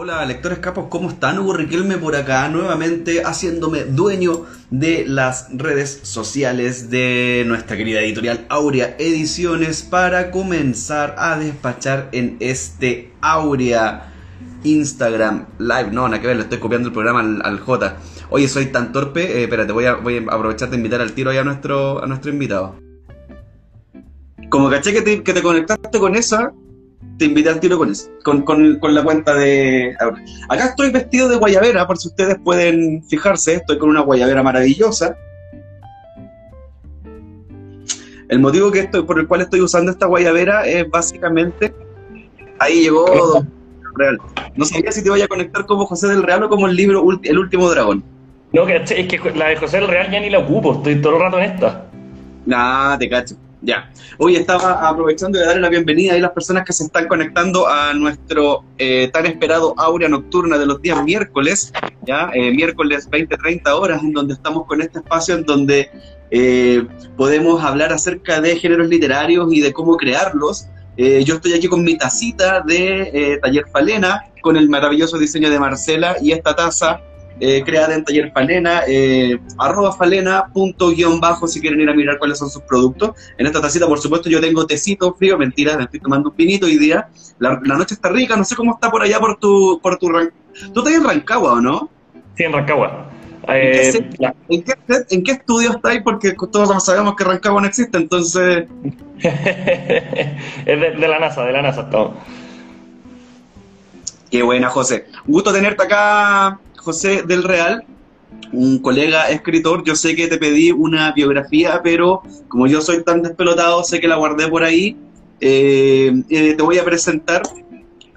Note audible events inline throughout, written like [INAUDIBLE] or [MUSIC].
Hola lectores capos, ¿cómo están? Hugo Riquelme por acá, nuevamente haciéndome dueño de las redes sociales de nuestra querida editorial Aurea Ediciones para comenzar a despachar en este Aurea Instagram Live. No, nada que ver, le estoy copiando el programa al, J. Oye, soy tan torpe, eh, espérate, voy a, voy a aprovechar de invitar al tiro ahí a nuestro, a nuestro invitado. Como caché que te, que te conectaste con esa, te invité al tiro con eso, con, con, la cuenta de... Acá estoy vestido de guayabera, por si ustedes pueden fijarse, estoy con una guayabera maravillosa. El motivo que estoy, por el cual estoy usando esta guayabera es básicamente... Ahí llegó Real. No sabía si te voy a conectar como José del Real o como el libro El último dragón. No, es que la de José del Real ya ni la ocupo, estoy todo el rato en esta. Nah, te cacho. Ya. Hoy estaba aprovechando de darle la bienvenida a las personas que se están conectando a nuestro eh, tan esperado Aurea Nocturna de los días miércoles, ya, eh, miércoles 20-30 horas, en donde estamos con este espacio en donde eh, podemos hablar acerca de géneros literarios y de cómo crearlos. yo estoy aquí con mi tacita de Taller Falena, con el maravilloso diseño de Marcela y esta taza eh, creada en Taller Falena, eh, arroba falena punto guion bajo si quieren ir a mirar cuáles son sus productos. En esta tacita, por supuesto, yo tengo tecito frío, mentira, me estoy tomando un pinito hoy día. La, noche está rica, no sé cómo está por allá por tu, por tu ¿Tú estás en Rancagua o no? Sí, en Rancagua. ¿En, qué, eh, ¿En, qué, estudio estáis? Porque todos sabemos que Rancagua no existe, entonces... [LAUGHS] es de, de, la NASA, de la NASA todo. Qué buena, José. Un gusto tenerte acá, José del Real, un colega escritor. Yo sé que te pedí una biografía, pero como yo soy tan despelotado, sé que la guardé por ahí. Eh, eh, te voy a presentar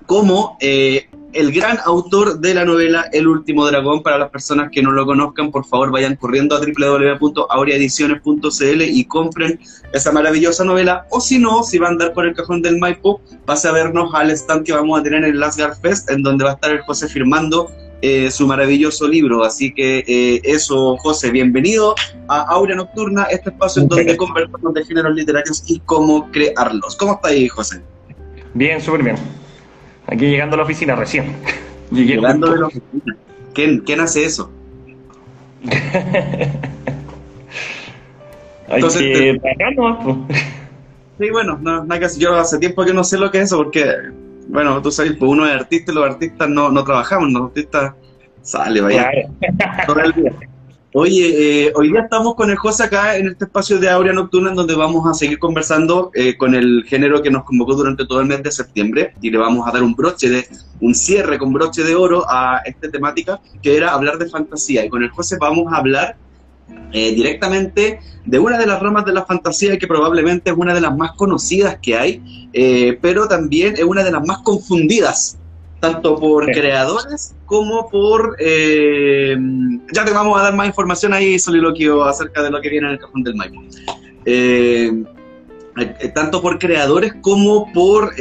como eh, el gran autor de la novela El último dragón. Para las personas que no lo conozcan, por favor vayan corriendo a www.aureaediciones.cl y compren esa maravillosa novela. O si no, si van a andar por el cajón del Maipo, pase a vernos al stand que vamos a tener en el Lasgar Fest, en donde va a estar el José firmando eh, su maravilloso libro. Así que eh, eso, José, bienvenido a Aurea Nocturna, este espacio en donde conversamos de géneros literarios y cómo crearlos. ¿Cómo está ahí, José? Bien, súper bien. Aquí llegando a la oficina recién. [LAUGHS] llegando a la oficina. ¿Quién, ¿Quién hace eso? [LAUGHS] Entonces, que Sí, bueno, no, nada que yo hace tiempo que no sé lo que es eso, porque bueno, tú sabes, pues uno es artista y los artistas no, no trabajamos, los artistas sale, vaya. Oye, eh, hoy día estamos con el José acá en este espacio de Aurea Nocturna en donde vamos a seguir conversando eh, con el género que nos convocó durante todo el mes de septiembre y le vamos a dar un broche de, un cierre con broche de oro a esta temática que era hablar de fantasía. Y con el José vamos a hablar eh, directamente de una de las ramas de la fantasía que probablemente es una de las más conocidas que hay, eh, pero también es una de las más confundidas, tanto por creadores como por... Eh, ya te vamos a dar más información ahí, soliloquio, acerca de lo que viene en el cajón del Maipo. tanto por creadores como por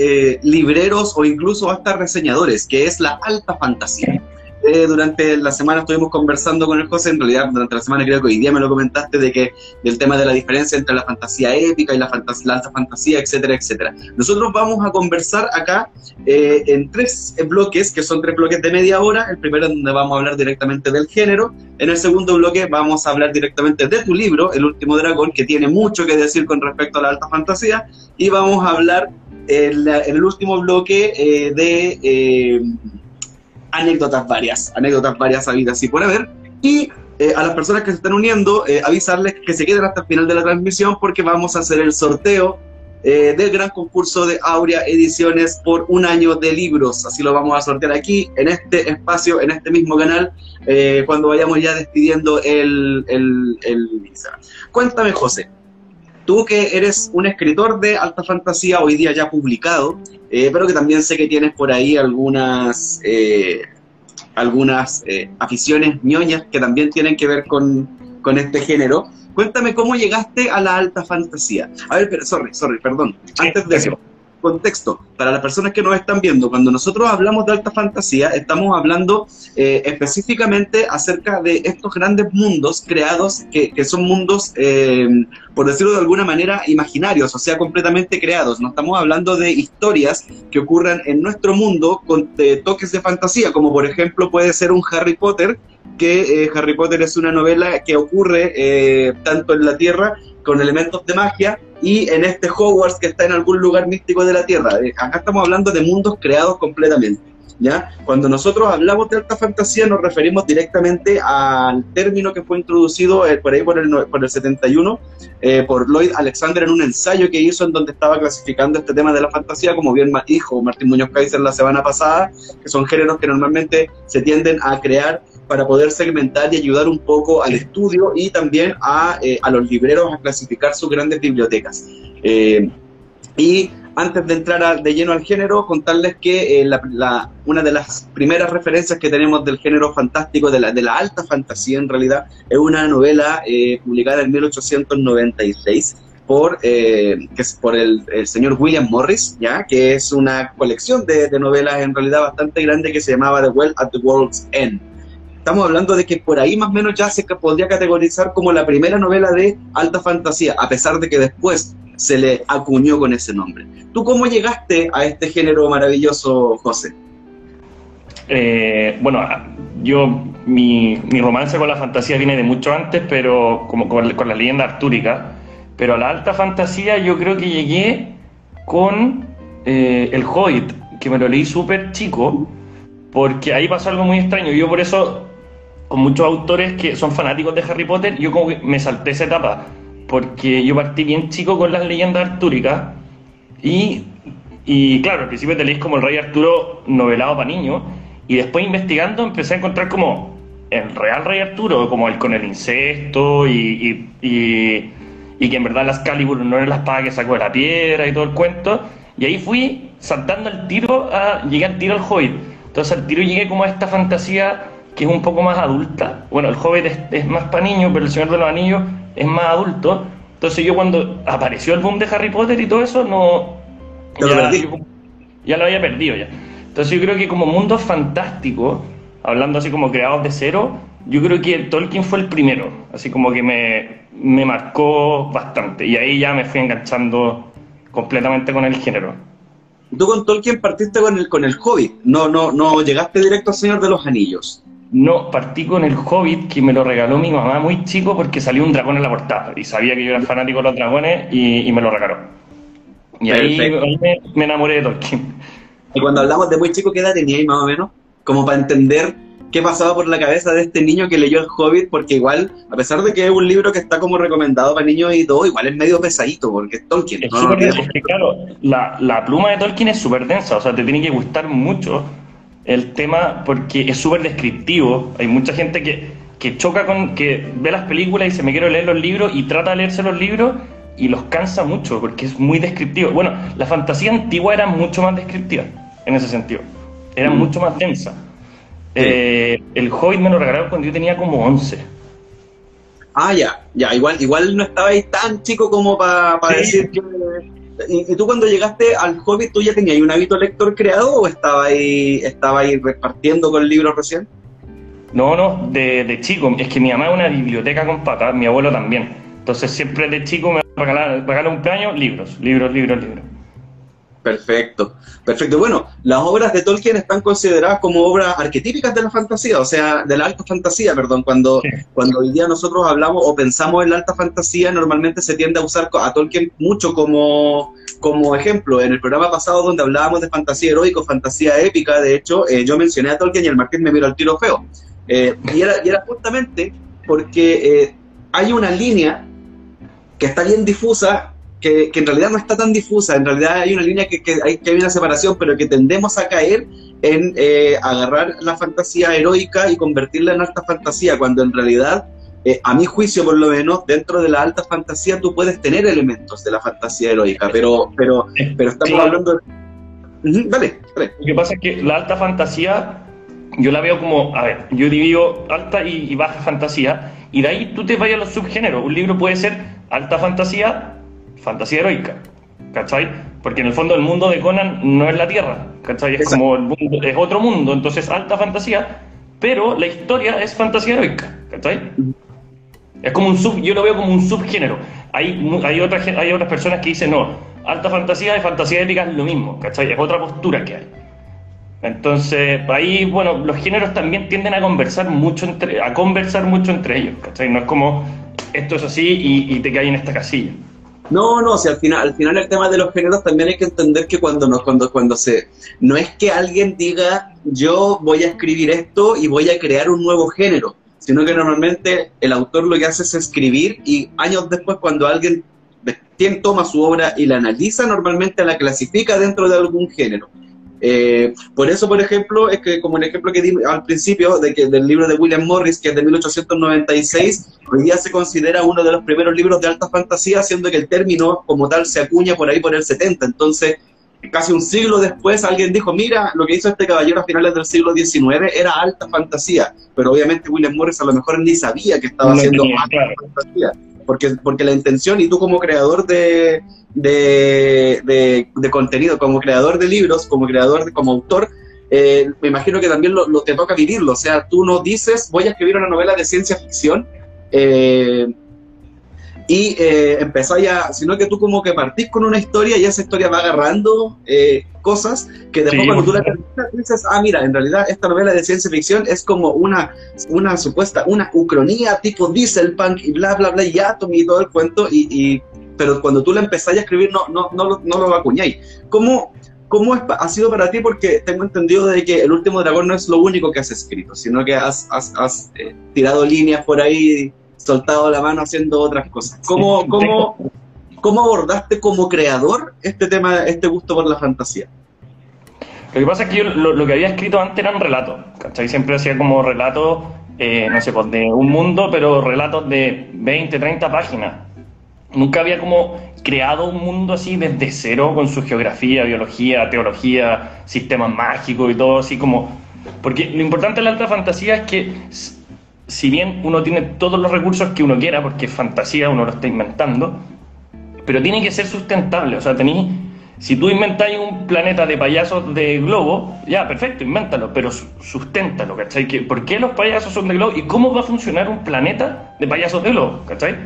libreros o incluso hasta reseñadores, que es la alta fantasía. Eh, durante la semana estuvimos conversando con el José, en realidad durante la semana creo que hoy día me lo comentaste de que del tema de la diferencia entre la fantasía épica y la, fantasía, alta fantasía, etcétera, etcétera. Nosotros vamos a conversar acá eh, en tres bloques, que son tres bloques de media hora. El primero donde vamos a hablar directamente del género. En el segundo bloque vamos a hablar directamente de tu libro, El último dragón, que tiene mucho que decir con respecto a la alta fantasía. Y vamos a hablar en, el último bloque eh, de anécdotas varias, anécdotas varias habidas y por haber. Y eh, a las personas que se están uniendo, eh, avisarles que se queden hasta el final de la transmisión porque vamos a hacer el sorteo eh, del gran concurso de Aurea Ediciones por un año de libros. Así lo vamos a sortear aquí, en este espacio, en este mismo canal, cuando vayamos ya despidiendo el, el, el... Cuéntame, José, tú que eres un escritor de alta fantasía hoy día ya publicado, eh, pero que también sé que tienes por ahí algunas, eh, algunas eh, aficiones ñoñas que también tienen que ver con, con, este género. Cuéntame cómo llegaste a la alta fantasía. A ver, pero, sorry, sorry, perdón. Antes de eso, contexto, para las personas que nos están viendo, cuando nosotros hablamos de alta fantasía, estamos hablando eh, específicamente acerca de estos grandes mundos creados, que, que son mundos, eh, por decirlo de alguna manera, imaginarios, o sea, completamente creados. No estamos hablando de historias que ocurran en nuestro mundo con toques de fantasía, como por ejemplo puede ser un Harry Potter, que eh, Harry Potter es una novela que ocurre tanto en la Tierra con elementos de magia y en este Hogwarts que está en algún lugar místico de la Tierra. Eh, acá estamos hablando de mundos creados completamente. ¿Ya? Cuando nosotros hablamos de alta fantasía nos referimos directamente al término que fue introducido eh, por ahí por el, por el 71 eh, por Lloyd Alexander en un ensayo que hizo en donde estaba clasificando este tema de la fantasía, como bien dijo Martín Muñoz Kaiser la semana pasada, que son géneros que normalmente se tienden a crear para poder segmentar y ayudar un poco al estudio y también a, eh, a los libreros a clasificar sus grandes bibliotecas. Eh, y antes de entrar de lleno al género, contarles que eh, la, una de las primeras referencias que tenemos del género fantástico, de la, de la alta fantasía en realidad, es una novela publicada en 1896 por, que es por el, señor William Morris, ¿ya? que es una colección de, de, novelas en realidad bastante grande que se llamaba The Well at the World's End estamos hablando de que por ahí más o menos ya se podría categorizar como la primera novela de alta fantasía, a pesar de que después se le acuñó con ese nombre. ¿Tú cómo llegaste a este género maravilloso, José? Eh, bueno, yo, mi, romance con la fantasía viene de mucho antes, pero como con, la leyenda artúrica, pero a la alta fantasía yo creo que llegué con eh, El Hobbit, que me lo leí súper chico, porque ahí pasó algo muy extraño. Yo por eso con muchos autores que son fanáticos de Harry Potter, yo como que me salté esa etapa, porque yo partí bien chico con las leyendas artúricas y, y claro, al principio te leís como el Rey Arturo novelado para niños y después investigando empecé a encontrar como el real Rey Arturo, como el con el incesto y, y, y que en verdad las Calibur no era la espada que sacó de la piedra y todo el cuento. Y ahí fui saltando el tiro, a, llegué al tiro al Hobbit. Entonces al tiro llegué como a esta fantasía que es un poco más adulta. Bueno, el Hobbit es, más para niños, pero el Señor de los Anillos es más adulto. Entonces yo cuando apareció el boom de Harry Potter y todo eso, no... Ya, lo había perdido ya. Entonces yo creo que como mundo fantástico, hablando así como creados de cero, yo creo que Tolkien fue el primero, así como que me, me marcó bastante. Y ahí ya me fui enganchando completamente con el género. Tú con Tolkien partiste con el, con el Hobbit, no, no, no llegaste directo al Señor de los Anillos. No, partí con el Hobbit que me lo regaló mi mamá muy chico porque salió un dragón en la portada y sabía que yo era fanático de los dragones y, me lo regaló. Y ahí, me, enamoré de Tolkien. Y cuando hablamos de muy chico, ¿qué edad tenía ahí más o menos? Como para entender qué pasaba por la cabeza de este niño que leyó el Hobbit, porque igual, a pesar de que es un libro que está como recomendado para niños y todo, igual es medio pesadito, porque es Tolkien. Es, ¿no? es que, claro, la, la pluma de Tolkien es súper densa, o sea, te tiene que gustar mucho el tema porque es súper descriptivo. Hay mucha gente que, que choca con, que ve las películas y se me quiere leer los libros y trata de leerse los libros y los cansa mucho porque es muy descriptivo. Bueno, la fantasía antigua era mucho más descriptiva en ese sentido, era mm. mucho más densa. Eh, el Hobbit me lo regalaron cuando yo tenía como 11. Ah, ya, ya, igual, igual no estaba ahí tan chico como para decir que ¿Y, tú cuando llegaste al Hobbit, tú ya tenías un hábito lector creado o estaba ahí, estaba ahí repartiendo con el libro recién? No, no, de, de, chico. Es que mi mamá es una biblioteca con patas, mi abuelo también. Entonces siempre de chico me regalaba un años libros, libros, libros, libros. Perfecto, perfecto. Bueno, las obras de Tolkien están consideradas como obras arquetípicas de la fantasía, o sea, de la alta fantasía, perdón. Cuando, cuando hoy día nosotros hablamos o pensamos en la alta fantasía, normalmente se tiende a usar a Tolkien mucho como, como ejemplo. En el programa pasado donde hablábamos de fantasía heroica, fantasía épica, de hecho, eh, yo mencioné a Tolkien y el Marqués me miró al tiro feo. Eh, y, era, y, era, justamente porque eh, hay una línea que está bien difusa que, en realidad no está tan difusa, en realidad hay una línea que, hay, que hay una separación, pero que tendemos a caer en eh, agarrar la fantasía heroica y convertirla en alta fantasía, cuando en realidad, eh, a mi juicio por lo menos, dentro de la alta fantasía tú puedes tener elementos de la fantasía heroica, pero, pero, pero estamos hablando de... dale, Lo que pasa es que la alta fantasía, yo la veo como, a ver, yo divido alta y, y baja fantasía, y de ahí tú te vayas a los subgéneros. Un libro puede ser alta fantasía fantasía heroica, ¿cachai? porque en el fondo el mundo de Conan no es la Tierra, ¿cachai? Es como el mundo, es otro mundo, entonces alta fantasía, pero la historia es fantasía heroica, ¿cachai? Es como un sub, yo lo veo como un subgénero. Hay, hay, hay otras personas que dicen, no, alta fantasía y fantasía épica es lo mismo, ¿cachai? Es otra postura que hay. Entonces, ahí, bueno, los géneros también tienden a conversar mucho entre, a conversar mucho entre ellos, ¿cachai? No es como esto es así y, y te cae en esta casilla. No, no, sea, al final, al final el tema de los géneros también hay que entender que cuando nos, cuando, cuando se, no es que alguien diga yo voy a escribir esto y voy a crear un nuevo género, sino que normalmente el autor lo que hace es escribir y años después cuando alguien toma su obra y la analiza, normalmente la clasifica dentro de algún género. Eh, por eso, por ejemplo, es que como el ejemplo que di al principio de que, del libro de William Morris, que es de 1896, hoy día se considera uno de los primeros libros de alta fantasía, siendo que el término como tal se acuña por ahí por el 70. Entonces, casi un siglo después alguien dijo, mira, lo que hizo este caballero a finales del siglo XIX era alta fantasía, pero obviamente William Morris a lo mejor ni sabía que estaba haciendo alta fantasía porque, porque la intención, y tú como creador de, de, contenido, como creador de libros, como creador, como autor, eh, me imagino que también lo, te toca vivirlo, o sea, tú no dices, voy a escribir una novela de ciencia ficción, eh, y eh, empezáis a, sino que tú como que partís con una historia y esa historia va agarrando eh, cosas que después cuando tú la terminas dices, ah, mira, en realidad esta novela de ciencia ficción es como una, una supuesta, una ucronía tipo dieselpunk y bla, bla, bla, y Atom y todo el cuento, y, y, pero cuando tú la empezás a escribir no, no, no, no lo acuñáis. ¿Cómo, ¿Cómo ha sido para ti? Porque tengo entendido de que El Último Dragón no es lo único que has escrito, sino que has, has, has eh, tirado líneas por ahí soltado la mano haciendo otras cosas. ¿Cómo, cómo, cómo abordaste como creador este tema, este gusto por la fantasía? Lo que pasa es que yo lo, que había escrito antes eran relatos, ¿cachai? Siempre hacía como relatos, eh, no sé, pues de un mundo, pero relatos de 20, 30 páginas. Nunca había como creado un mundo así desde cero con su geografía, biología, teología, sistemas mágicos y todo así como... Porque lo importante de la alta fantasía es que si bien uno tiene todos los recursos que uno quiera, porque es fantasía, uno lo está inventando, pero tiene que ser sustentable. O sea, tenéis, si tú inventáis un planeta de payasos de globo, ya, perfecto, invéntalo, pero susténtalo, ¿cachai? ¿Por qué los payasos son de globo y cómo va a funcionar un planeta de payasos de globo, ¿cachai?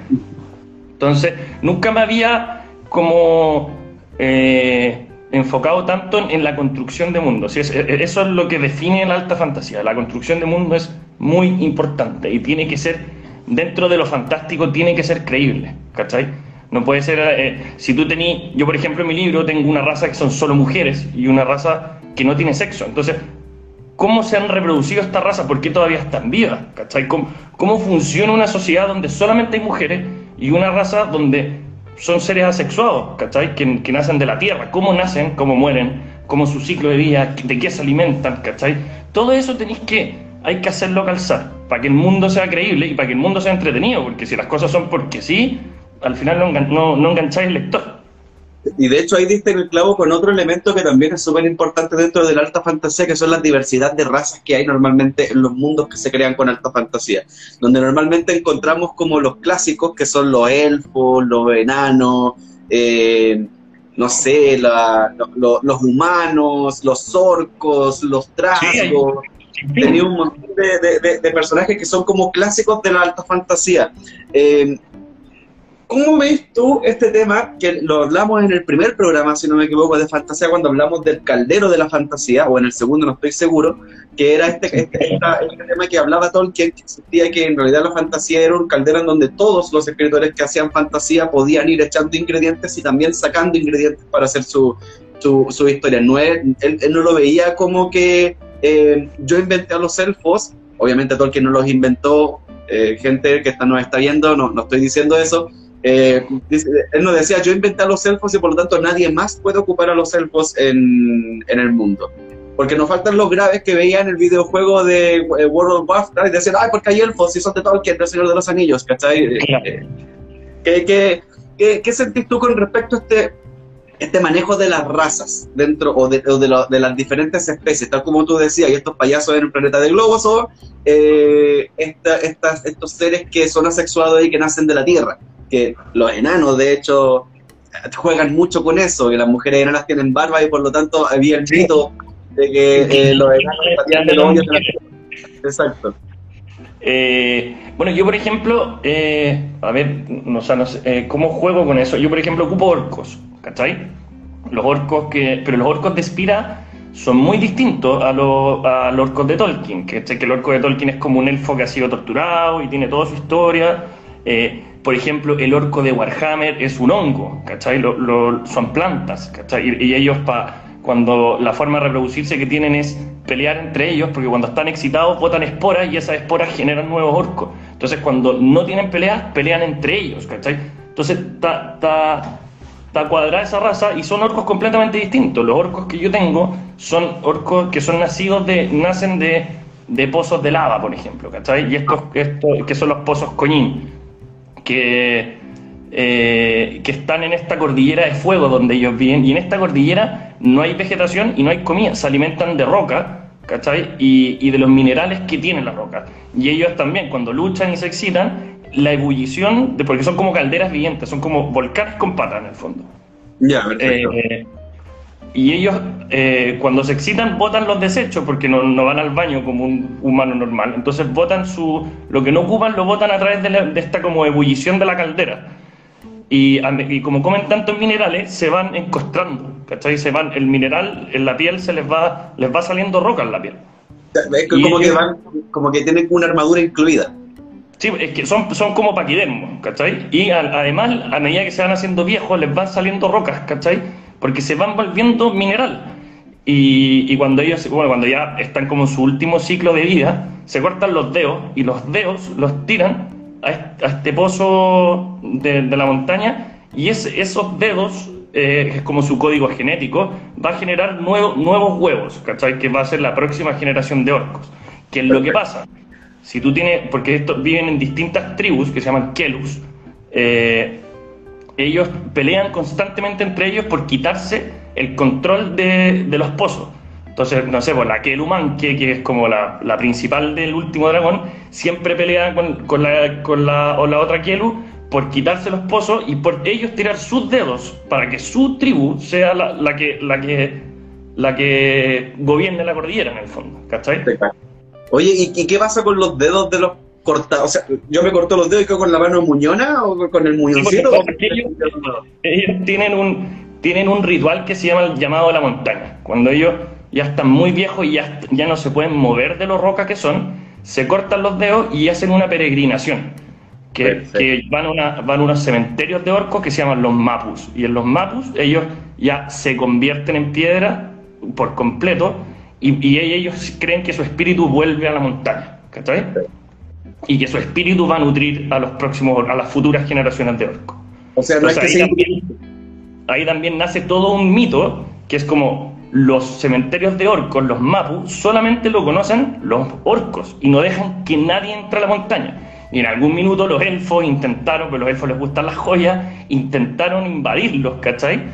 Entonces, nunca me había como eh, enfocado tanto en, la construcción de mundos. eso es lo que define la alta fantasía. La construcción de mundo es muy importante y tiene que ser, dentro de lo fantástico, tiene que ser creíble, ¿cachai? No puede ser, eh, si tú tenés, yo por ejemplo en mi libro tengo una raza que son solo mujeres y una raza que no tiene sexo. Entonces, ¿cómo se han reproducido esta raza? ¿Por qué todavía están vivas? ¿Cachai? ¿Cómo, ¿Cómo funciona una sociedad donde solamente hay mujeres y una raza donde son seres asexuados, ¿cachai? Que, que nacen de la tierra. ¿Cómo nacen? ¿Cómo mueren? ¿Cómo su ciclo de vida? ¿De qué se alimentan? ¿cachai? Todo eso tenéis que hay que hacerlo calzar, para que el mundo sea creíble y para que el mundo sea entretenido, porque si las cosas son porque sí, al final no, no, engancháis el lector. Y de hecho ahí diste el clavo con otro elemento que también es súper importante dentro de la alta fantasía, que son las diversidad de razas que hay normalmente en los mundos que se crean con alta fantasía, donde normalmente encontramos como los clásicos, que son los elfos, los enanos, eh, no sé, los humanos, los orcos, los trasgos tenía un montón de, personajes que son como clásicos de la alta fantasía. Eh, ¿Cómo ves tú este tema que lo hablamos en el primer programa, si no me equivoco, de fantasía, cuando hablamos del caldero de la fantasía, o en el segundo, no estoy seguro, que era este, este, este tema que hablaba Tolkien, que existía que en realidad la fantasía era un caldero en donde todos los escritores que hacían fantasía podían ir echando ingredientes y también sacando ingredientes para hacer su, su, historia. No él, él, no lo veía como que eh, yo inventé a los elfos, obviamente Tolkien no los inventó, eh, gente que está, nos está viendo, no, no estoy diciendo eso. Eh, él nos decía, yo inventé a los elfos y por lo tanto nadie más puede ocupar a los elfos en, en el mundo. Porque nos faltan los graves que veían el videojuego de World of Warcraft y decían, ay, porque hay elfos y son de Tolkien, del Señor de los Anillos, ¿cachai? ¿Qué, qué, qué, qué sentís tú con respecto a este este manejo de las razas dentro o de, de, las diferentes especies, tal como tú decías, y estos payasos en el planeta de globos o eh, estos seres que son asexuados y que nacen de la Tierra, que los enanos de hecho juegan mucho con eso, que las mujeres enanas tienen barba y por lo tanto había el mito de que eh, los enanos salían de los hoyos Exacto. Eh, bueno, yo por ejemplo, eh, a ver, no, sé, no sé, ¿cómo juego con eso? Yo por ejemplo ocupo orcos, ¿cachai? Los orcos que, pero los orcos de Spira son muy distintos a, los, a los orcos de Tolkien, que, que el orco de Tolkien es como un elfo que ha sido torturado y tiene toda su historia. Eh, por ejemplo, el orco de Warhammer es un hongo, ¿cachai? Lo, son plantas, ¿cachai? Y, y ellos, cuando la forma de reproducirse que tienen es pelear entre ellos, porque cuando están excitados botan esporas y esas esporas generan nuevos orcos. Entonces, cuando no tienen peleas, pelean entre ellos, ¿cachai? Entonces, está cuadrada esa raza y son orcos completamente distintos. Los orcos que yo tengo son orcos que son nacidos de, nacen de, de pozos de lava, por ejemplo, ¿cachai? Y estos, estos que son los pozos coñín, que, eh, que están en esta cordillera de fuego donde ellos viven, y en esta cordillera no hay vegetación y no hay comida, se alimentan de roca, ¿cachai? Y, y de los minerales que tiene la roca. Y ellos también, cuando luchan y se excitan, la ebullición, de, porque son como calderas vivientes, son como volcanes con patas en el fondo. Ya, perfecto. Eh, y ellos, eh, cuando se excitan, botan los desechos porque no, no, van al baño como un humano normal. Entonces, botan su. Lo que no ocupan lo botan a través de, la, de esta como ebullición de la caldera. Y, y, como comen tantos minerales, se van encostrando. ¿Cachai? Se van, el mineral en la piel se les va, les va saliendo roca en la piel. Es como, que van, como que tienen una armadura incluida. Sí, es que son, son como paquidermos, ¿cachai? Y a, además, a medida que se van haciendo viejos, les van saliendo rocas, ¿cachai? Porque se van volviendo mineral. Y, y, cuando ellos, bueno, cuando ya están como en su último ciclo de vida, se cortan los dedos y los dedos los tiran a este, a este pozo de, de, la montaña y es, esos dedos, eh, es como su código genético, va a generar nuevo, nuevos huevos, ¿cachai? Que va a ser la próxima generación de orcos. ¿Qué es lo que pasa? Si tú tienes, porque estos viven en distintas tribus que se llaman Kelus, eh, ellos pelean constantemente entre ellos por quitarse el control de, de los pozos. Entonces, no sé, pues la Keluman, que, es como la, la, principal del último dragón, siempre pelea con, con, la, con la, o la otra Kelu por quitarse los pozos y por ellos tirar sus dedos para que su tribu sea la, la que, la, que, la que gobierne la cordillera, en el fondo. ¿Cachai? Oye, ¿y, ¿y, qué pasa con los dedos de los cortados? O sea, yo me corto los dedos y quedo con la mano muñona o con el muñoncito. Sí, ellos, ellos tienen, un, tienen un ritual que se llama el llamado a la montaña. Cuando ellos ya están muy viejos y ya, ya no se pueden mover de lo rocas que son, se cortan los dedos y hacen una peregrinación. Que, que, van, a una, van a unos cementerios de orcos que se llaman los mapus. Y en los mapus ellos ya se convierten en piedra por completo y, y ellos creen que su espíritu vuelve a la montaña. ¿Cachai? Y que su espíritu va a nutrir a los próximos, a las futuras generaciones de orcos. O sea, no Entonces, ahí, también, ahí también nace todo un mito que es como los cementerios de orcos, los mapus, solamente lo conocen los orcos y no dejan que nadie entre a la montaña. Y en algún minuto los elfos intentaron, porque a los elfos les gustan las joyas, intentaron invadirlos, ¿cachai?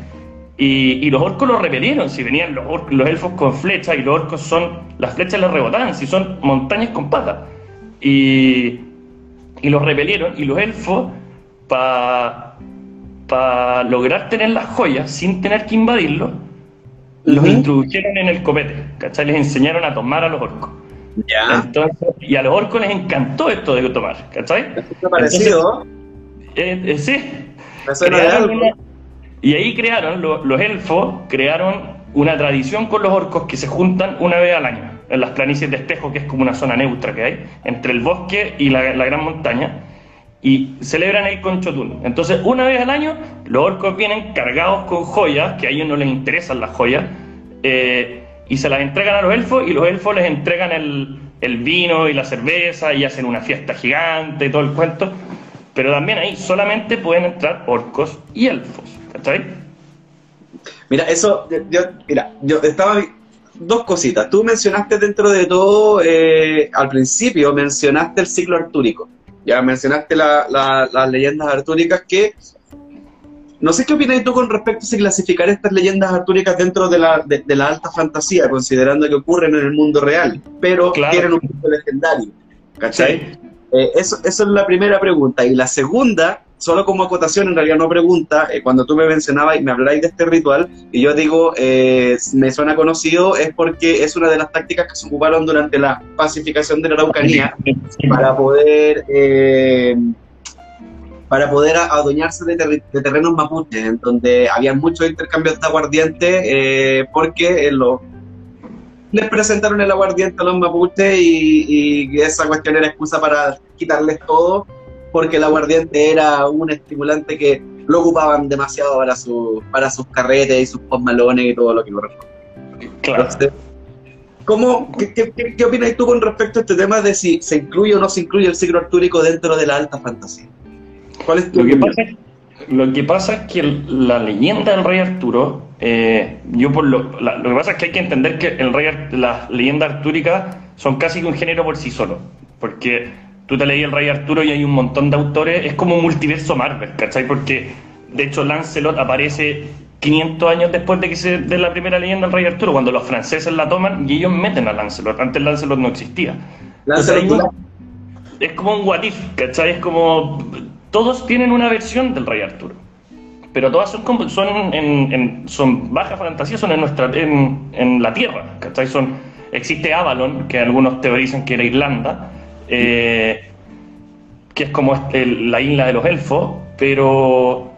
Y, y los orcos los repelieron, si venían los, orcos, los elfos con flechas y los orcos son, las flechas les rebotaban, si son montañas con patas. Y, y los repelieron y los elfos, para pa lograr tener las joyas sin tener que invadirlos, los uh -huh. introdujeron en el copete, ¿cachai? Les enseñaron a tomar a los orcos. Ya. Entonces, y a los orcos les encantó esto de tomar, ¿cachai? ¿Está parecido? Eh, eh, sí. Una, y ahí crearon, lo, los elfos crearon una tradición con los orcos que se juntan una vez al año, en las planicies de espejo, que es como una zona neutra que hay, entre el bosque y la, gran montaña, y celebran el Conchotún. Entonces, una vez al año, los orcos vienen cargados con joyas, que a ellos no les interesan las joyas, eh, y se las entregan a los elfos, y los elfos les entregan el, el, vino y la cerveza, y hacen una fiesta gigante y todo el cuento. Pero también ahí solamente pueden entrar orcos y elfos. ¿Cachai? Mira, eso, yo, mira, yo estaba dos cositas. Tú mencionaste dentro de todo, eh, al principio mencionaste el ciclo artúrico. Ya mencionaste las la, la leyendas artúricas que... No sé qué opinas tú con respecto a si clasificar estas leyendas artúricas dentro de la, de, de la alta fantasía, considerando que ocurren en el mundo real, pero claro. tienen un punto legendario. ¿Cachai? Sí. Eh, eso, eso es la primera pregunta. Y la segunda solo como acotación, en realidad no pregunta, eh, cuando tú me mencionabas y me habláis de este ritual, y yo digo, eh, me suena conocido, es porque es una de las tácticas que se ocuparon durante la pacificación de la Araucanía para poder... Eh, para poder adueñarse de, terrenos mapuches, en donde había muchos intercambios de aguardiente, porque les presentaron el aguardiente a los mapuches y, esa cuestión era excusa para quitarles todo porque el aguardiente era un estimulante que lo ocupaban demasiado para, su, para sus carretes y sus postmalones y todo lo que lo refiere. Claro. ¿cómo, qué, qué, opinas tú con respecto a este tema de si se incluye o no se incluye el ciclo artúrico dentro de la alta fantasía? ¿Cuál es tu lo, que pasa, lo que pasa es que la leyenda del rey Arturo, eh, yo por lo, lo que pasa es que hay que entender que el rey, las leyendas artúricas son casi un género por sí solo, porque tú te leí El Rey Arturo y hay un montón de autores, es como un multiverso Marvel, ¿cachai? Porque de hecho Lancelot aparece 500 años después de que se de la primera leyenda del Rey Arturo, cuando los franceses la toman y ellos meten a Lancelot. Antes Lancelot no existía. es como un what if, ¿cachai? Es como. Todos tienen una versión del Rey Arturo. Pero todas son, son, en, son baja fantasía, son en, nuestra, en, en la Tierra, ¿cachai? Son, existe Avalon, que algunos teorizan que era Irlanda, eh, que es como la isla de los elfos, pero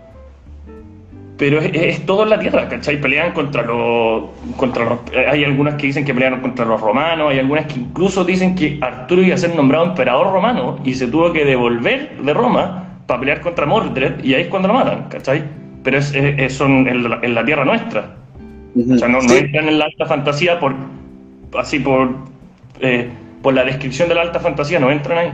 pero es, todo en la tierra, ¿cachai? Pelean contra los, contra los... Hay algunas que dicen que pelearon contra los romanos, hay algunas que incluso dicen que Arturo iba a ser nombrado emperador romano y se tuvo que devolver de Roma para pelear contra Mordred y ahí es cuando lo matan, ¿cachai? Pero es, son en la, tierra nuestra. O sea, no, entran en la alta fantasía por así por... Eh, por la descripción de la alta fantasía no entran ahí.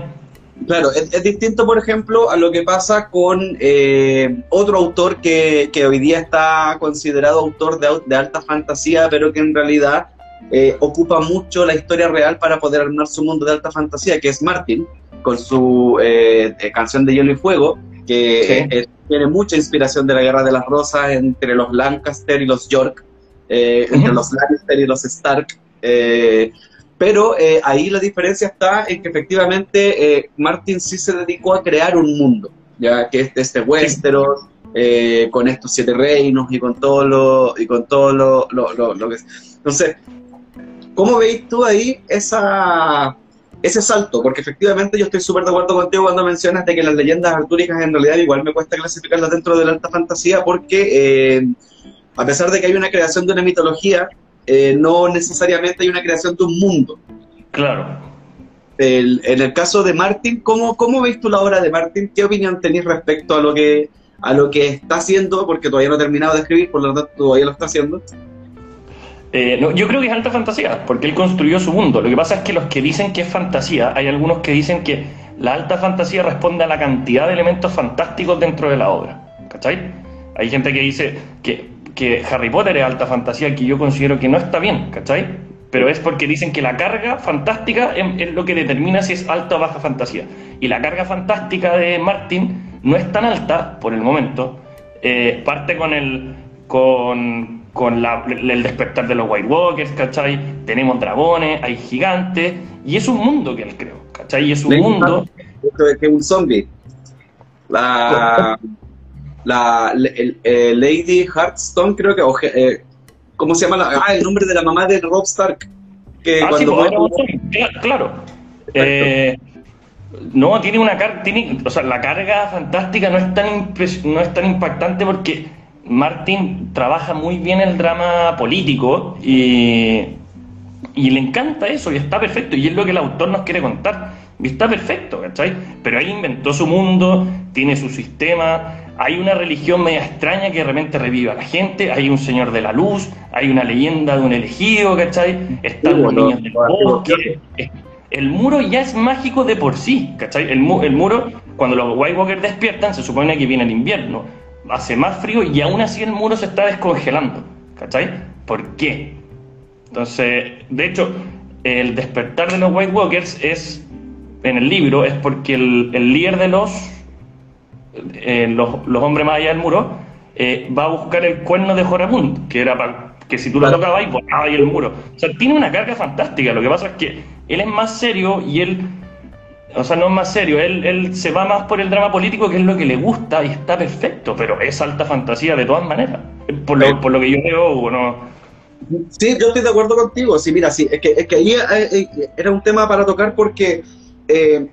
Claro, es, distinto, por ejemplo, a lo que pasa con eh, otro autor que, hoy día está considerado autor de, alta fantasía, pero que en realidad eh, ocupa mucho la historia real para poder armar su mundo de alta fantasía, que es Martin, con su eh, canción de Hielo y Fuego, que tiene mucha inspiración de la Guerra de las Rosas entre los Lancaster y los York, entre los Lancaster y los Stark. Pero eh, ahí la diferencia está en que efectivamente eh, Martin sí se dedicó a crear un mundo, ya que es este Westeros, eh, con estos siete reinos y con todo lo, y con todo lo, lo, lo, que es. Entonces, ¿cómo veis tú ahí esa, ese salto? Porque efectivamente yo estoy súper de acuerdo contigo cuando mencionas de que las leyendas artúricas en realidad igual me cuesta clasificarlas dentro de la alta fantasía porque a pesar de que hay una creación de una mitología, eh, no necesariamente hay una creación de un mundo. Claro. en el caso de Martin, ¿cómo, ¿cómo ves tú la obra de Martin? ¿Qué opinión tenéis respecto a lo que a lo que está haciendo? Porque todavía no ha terminado de escribir, por lo tanto todavía lo está haciendo. Eh, no, yo creo que es alta fantasía, porque él construyó su mundo. Lo que pasa es que los que dicen que es fantasía, hay algunos que dicen que la alta fantasía responde a la cantidad de elementos fantásticos dentro de la obra. ¿Cachai? Hay gente que dice que que Harry Potter es alta fantasía, que yo considero que no está bien, ¿cachai? Pero es porque dicen que la carga fantástica es, lo que determina si es alta o baja fantasía. Y la carga fantástica de Martin no es tan alta por el momento. Eh, parte con el con, con el despertar de los White Walkers, ¿cachai? Tenemos dragones, hay gigantes, y es un mundo que él creó, ¿cachai? Y es un mundo... que es un zombie. La [LAUGHS] la eh, Lady Hearthstone, creo que, eh, ¿cómo se llama? ah, el nombre de la mamá de Rob Stark. Que ah, cuando pues, claro. Eh, no, tiene una carga, o sea, la carga fantástica no es tan no es tan impactante porque Martin trabaja muy bien el drama político y, y le encanta eso y está perfecto y es lo que el autor nos quiere contar y está perfecto, ¿cachai? Pero él inventó su mundo, tiene su sistema, hay una religión media extraña que de repente revive a la gente, hay un señor de la luz, hay una leyenda de un elegido, ¿cachai? Están los niños del bosque. El muro ya es mágico de por sí, ¿cachai? El, el muro, cuando los White Walkers despiertan, se supone que viene el invierno, hace más frío y aún así el muro se está descongelando, ¿cachai? ¿Por qué? Entonces, de hecho, el despertar de los White Walkers es, en el libro, es porque el, el líder de los eh, los, los, hombres más allá del muro, eh, va a buscar el cuerno de Joramund, que era para que si tú lo tocabas y volaba ahí el muro. O sea, tiene una carga fantástica. Lo que pasa es que él es más serio y él o sea, no es más serio, él, él se va más por el drama político, que es lo que le gusta y está perfecto, pero es alta fantasía de todas maneras, por lo, por lo que yo veo, no, Sí, yo estoy de acuerdo contigo. Sí, mira, sí, es que, es que ahí eh, era un tema para tocar porque eh,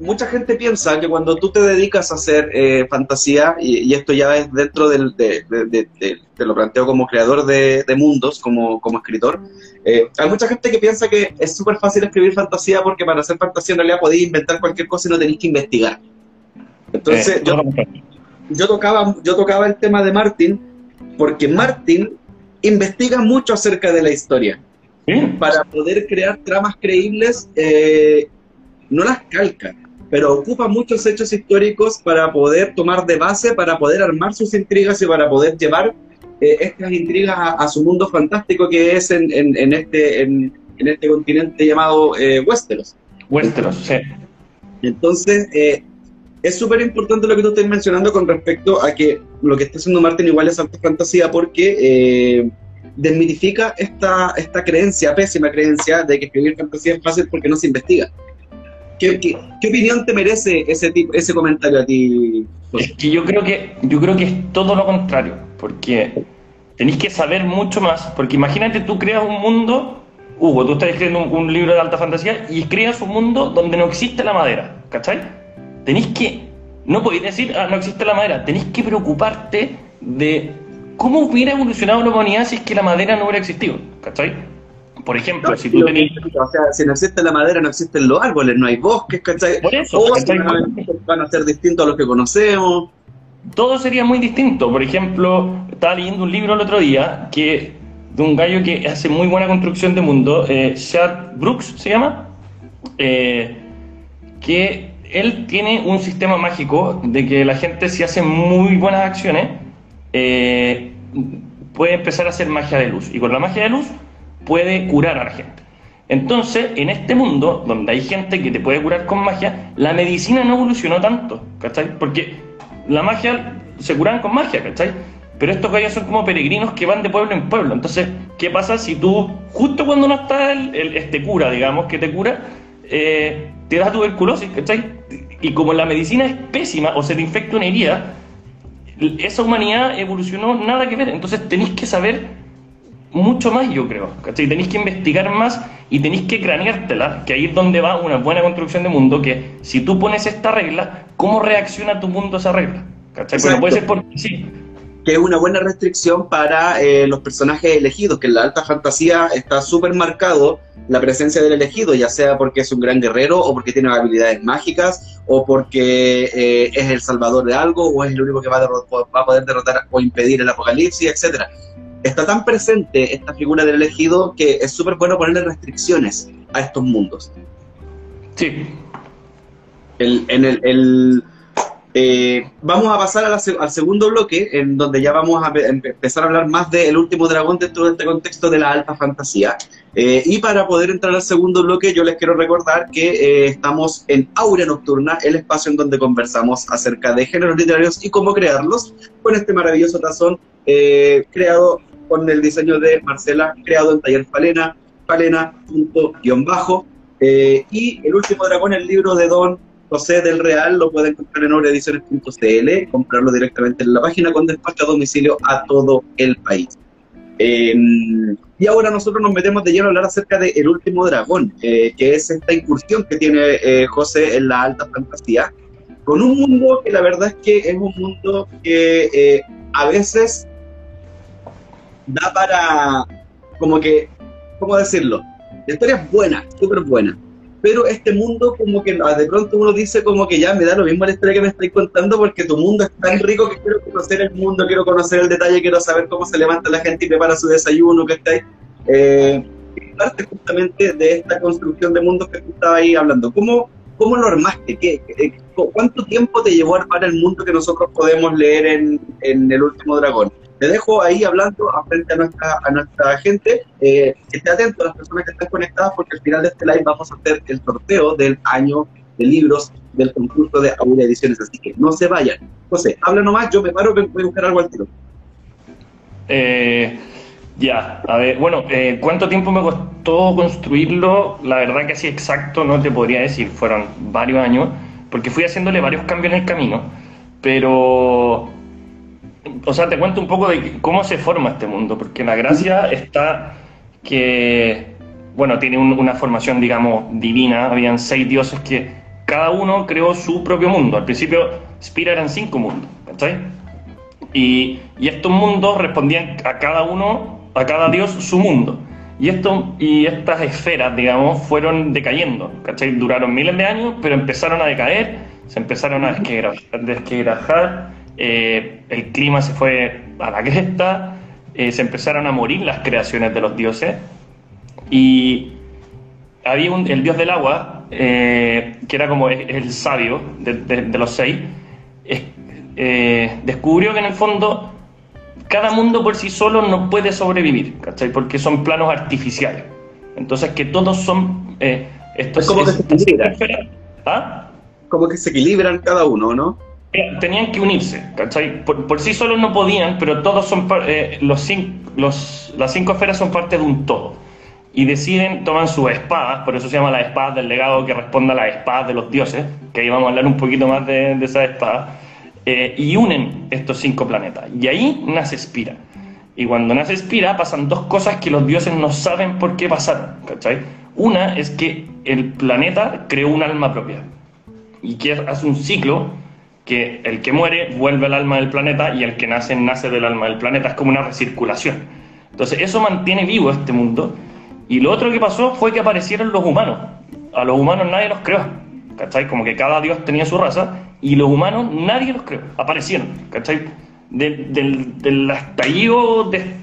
mucha gente piensa que cuando tú te dedicas a hacer fantasía, y, esto ya es dentro del, de, de, te lo planteo como creador de, mundos, como, como escritor, hay mucha gente que piensa que es súper fácil escribir fantasía porque para hacer fantasía en realidad podéis inventar cualquier cosa y no tenéis que investigar. Entonces, yo, yo, tocaba, yo tocaba el tema de Martin porque Martin investiga mucho acerca de la historia. Para poder crear tramas creíbles, eh, no las calca, pero ocupa muchos hechos históricos para poder tomar de base, para poder armar sus intrigas y para poder llevar eh, estas intrigas a, su mundo fantástico que es en, este, en, este continente llamado eh, Westeros. Westeros, sí. Entonces, es súper importante lo que tú estás mencionando con respecto a que lo que está haciendo Martin igual es alta fantasía porque eh, desmitifica esta, esta creencia, pésima creencia, de que escribir fantasía es fácil porque no se investiga. ¿Qué, opinión te merece ese, tipo, ese comentario a ti? Es que yo creo que yo creo que es todo lo contrario, porque tenéis que saber mucho más, porque imagínate tú creas un mundo, Hugo, tú estás escribiendo un, un libro de alta fantasía y creas un mundo donde no existe la madera, ¿cachai? tenéis que, no podéis decir, ah, no existe la madera, tenéis que preocuparte de cómo hubiera evolucionado la humanidad si es que la madera no hubiera existido, ¿cachai? Por ejemplo, si tú tenías... O sea, si no existe la madera, no existen los árboles, no hay bosques, ¿cachai? Por eso, van a ser distintos a los que conocemos. Todo sería muy distinto. Por ejemplo, estaba leyendo un libro el otro día que de un gallo que hace muy buena construcción de mundo, eh, Chad Brooks se llama, eh, que él tiene un sistema mágico de que la gente si hace muy buenas acciones eh, puede empezar a hacer magia de luz y con la magia de luz puede curar a la gente. Entonces, en este mundo donde hay gente que te puede curar con magia, la medicina no evolucionó tanto, ¿cachai? Porque la magia se curan con magia, ¿cachai? Pero estos gallos son como peregrinos que van de pueblo en pueblo. Entonces, ¿qué pasa si tú, justo cuando no está el, este cura, digamos, que te cura, eh, te da tuberculosis, ¿cachai? Y como la medicina es pésima o se te infecta una herida, esa humanidad evolucionó nada que ver. Entonces tenéis que saber mucho más, yo creo, ¿cachai? Tenéis que investigar más y tenéis que craneártela, que ahí es donde va una buena construcción de mundo, que si tú pones esta regla, ¿cómo reacciona tu mundo a esa regla? ¿Cachai? Porque puede ser porque sí que es una buena restricción para eh, los personajes elegidos, que en la alta fantasía está súper marcado la presencia del elegido, ya sea porque es un gran guerrero o porque tiene habilidades mágicas o porque eh, es el salvador de algo o es el único que va a, va a poder derrotar o impedir el apocalipsis, etcétera. Está tan presente esta figura del elegido que es súper bueno ponerle restricciones a estos mundos. Sí. El, en el eh, vamos a pasar al segundo bloque, en donde ya vamos a empezar a hablar más del último dragón dentro de este contexto de la alta fantasía. Eh, y para poder entrar al segundo bloque, yo les quiero recordar que eh, estamos en Aurea Nocturna, el espacio en donde conversamos acerca de géneros literarios y cómo crearlos, con este maravilloso tazón creado con el diseño de Marcela, creado en Taller Palena, palena.bajo. y el último dragón, el libro de Don José del Real lo pueden comprar en obreediciones.cl, comprarlo directamente en la página con despacho a domicilio a todo el país. Em, y ahora nosotros nos metemos de lleno a hablar acerca de El Último Dragón, eh, que es esta incursión que tiene eh, José en la alta fantasía, con un mundo que la verdad es que es un mundo que eh, a veces da para, como que, ¿cómo decirlo? La historia es buena, súper buena, pero este mundo como que ah, de pronto uno dice como que ya me da lo mismo la historia que me estáis contando porque tu mundo es tan rico que quiero conocer el mundo, quiero conocer el detalle, quiero saber cómo se levanta la gente y prepara su desayuno, que está ahí. Eh, parte justamente de esta construcción de mundos que tú estabas ahí hablando. ¿Cómo, cómo lo armaste? ¿Qué, ¿Cuánto tiempo te llevó a armar el mundo que nosotros podemos leer en, en El Último Dragón? Te dejo ahí hablando frente a nuestra, a nuestra gente. Eh, que esté atento a las personas que están conectadas porque al final de este live vamos a hacer el sorteo del año de libros del concurso de Aurea Ediciones. Así que no se vayan. José, habla nomás, yo me paro, voy a buscar algo al tiro. Eh, Ya, a ver, bueno, eh, ¿cuánto tiempo me costó construirlo? La verdad que así exacto no te podría decir, fueron varios años, porque fui haciéndole varios cambios en el camino, pero, o sea, te cuento un poco de cómo se forma este mundo, porque la gracia está que, bueno, tiene una formación, digamos, divina, habían seis dioses que cada uno creó su propio mundo, al principio Spira eran cinco mundos, ¿cachai? Y, y estos mundos respondían a cada uno a cada dios su mundo. Y, esto, y estas esferas, digamos, fueron decayendo, ¿cachai? Duraron miles de años, pero empezaron a decaer, se empezaron a desquebrajar, eh, el clima se fue a la cresta, eh, se empezaron a morir las creaciones de los dioses, y había un, el dios del agua, eh, que era como el, sabio de, los seis, descubrió que en el fondo cada mundo por sí solo no puede sobrevivir, ¿cachai? Porque son planos artificiales. Entonces, que todos son... Eh, estos, como que se equilibran. ¿Ah? Como que se equilibran cada uno, ¿no? Eh, tenían que unirse, ¿cachai? Por, sí solos no podían, pero todos son... Eh, los, los, las cinco esferas son parte de un todo. Y deciden, toman sus espadas, por eso se llama la espada del legado que responde a las espadas de los dioses, que ahí vamos a hablar un poquito más de, de esas espadas eh, y unen estos cinco planetas. Y ahí nace Spira. Y cuando nace Spira pasan dos cosas que los dioses no saben por qué pasaron. ¿cachai? Una es que el planeta creó un alma propia y que hace un ciclo que el que muere vuelve al alma del planeta y el que nace nace del alma del planeta. Es como una recirculación. Entonces eso mantiene vivo este mundo. Y lo otro que pasó fue que aparecieron los humanos. A los humanos nadie los creó. ¿Cachai? Como que cada dios tenía su raza y los humanos nadie los creó, aparecieron, ¿cachai? del, del, estallido de,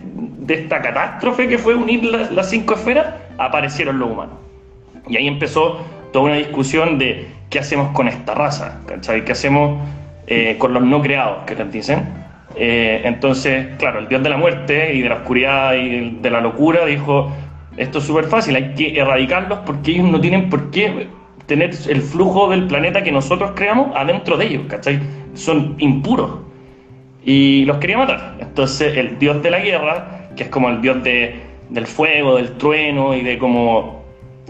esta catástrofe que fue unir las, cinco esferas, aparecieron los humanos. Y ahí empezó toda una discusión de qué hacemos con esta raza, ¿cachai? ¿Qué hacemos eh, con los no creados, que dicen? Eh, entonces, claro, el dios de la muerte y de la oscuridad y de la locura dijo, esto es súper fácil, hay que erradicarlos porque ellos no tienen por qué tener el flujo del planeta que nosotros creamos adentro de ellos, ¿cachai? Son impuros. Y los quería matar. Entonces el dios de la guerra, que es como el dios de, del fuego, del trueno y de como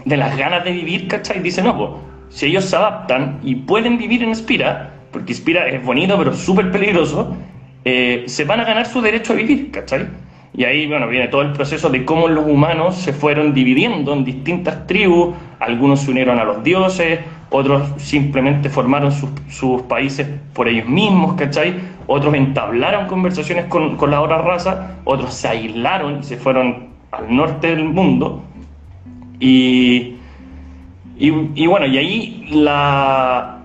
de las ganas de vivir, ¿cachai? Dice, no, pues, si ellos se adaptan y pueden vivir en Spira, porque Spira es bonito pero súper peligroso, eh, se van a ganar su derecho a vivir, ¿cachai? Y ahí, bueno, viene todo el proceso de cómo los humanos se fueron dividiendo en distintas tribus, algunos se unieron a los dioses, otros simplemente formaron sus, países por ellos mismos, ¿cachai? Otros entablaron conversaciones con, con las otras razas, otros se aislaron y se fueron al norte del mundo. Y, y bueno, y ahí la,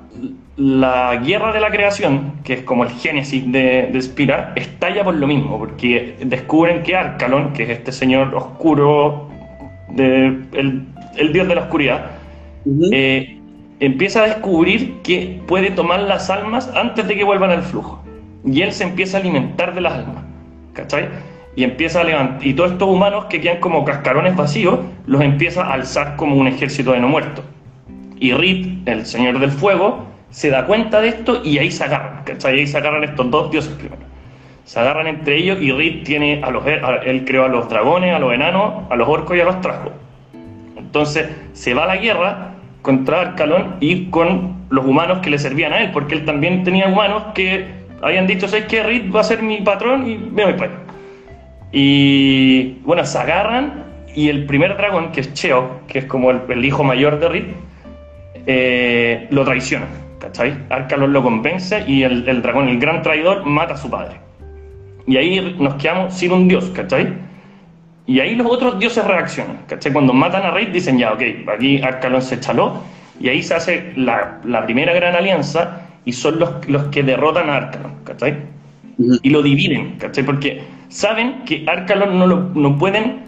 la guerra de la creación, que es como el génesis de, de Spira, estalla por lo mismo, porque descubren que Arcalon, que es este señor oscuro, de, el, dios de la oscuridad, eh, empieza a descubrir que puede tomar las almas antes de que vuelvan al flujo. Y él se empieza a alimentar de las almas, ¿cachai? Y empieza a levantar, y todos estos humanos que quedan como cascarones vacíos, los empieza a alzar como un ejército de no muertos. Y Rit, el señor del fuego, se da cuenta de esto y ahí se agarran, ¿cachai? Ahí se agarran estos dos dioses primero. Se agarran entre ellos y Reed tiene a los, él creó a los dragones, a los enanos, a los orcos y a los trasgos. Entonces se va a la guerra contra Arcalón y con los humanos que le servían a él, porque él también tenía humanos que habían dicho, ¿sabes qué? Reed va a ser mi patrón y me voy para Y bueno, se agarran y el primer dragón, que es Cheo, que es como el, hijo mayor de Reed, eh, lo traiciona ¿cachai? Arcalón lo convence y el, dragón, el gran traidor, mata a su padre. Y ahí nos quedamos sin un dios, ¿cachai? Y ahí los otros dioses reaccionan, ¿cachai? Cuando matan a Rey dicen, ya, ok, aquí Arcalón se chaló, y ahí se hace la, primera gran alianza y son los, los que derrotan a Arcalón, ¿cachai? Y lo dividen, ¿cachai? Porque saben que Arcalón no, lo, no pueden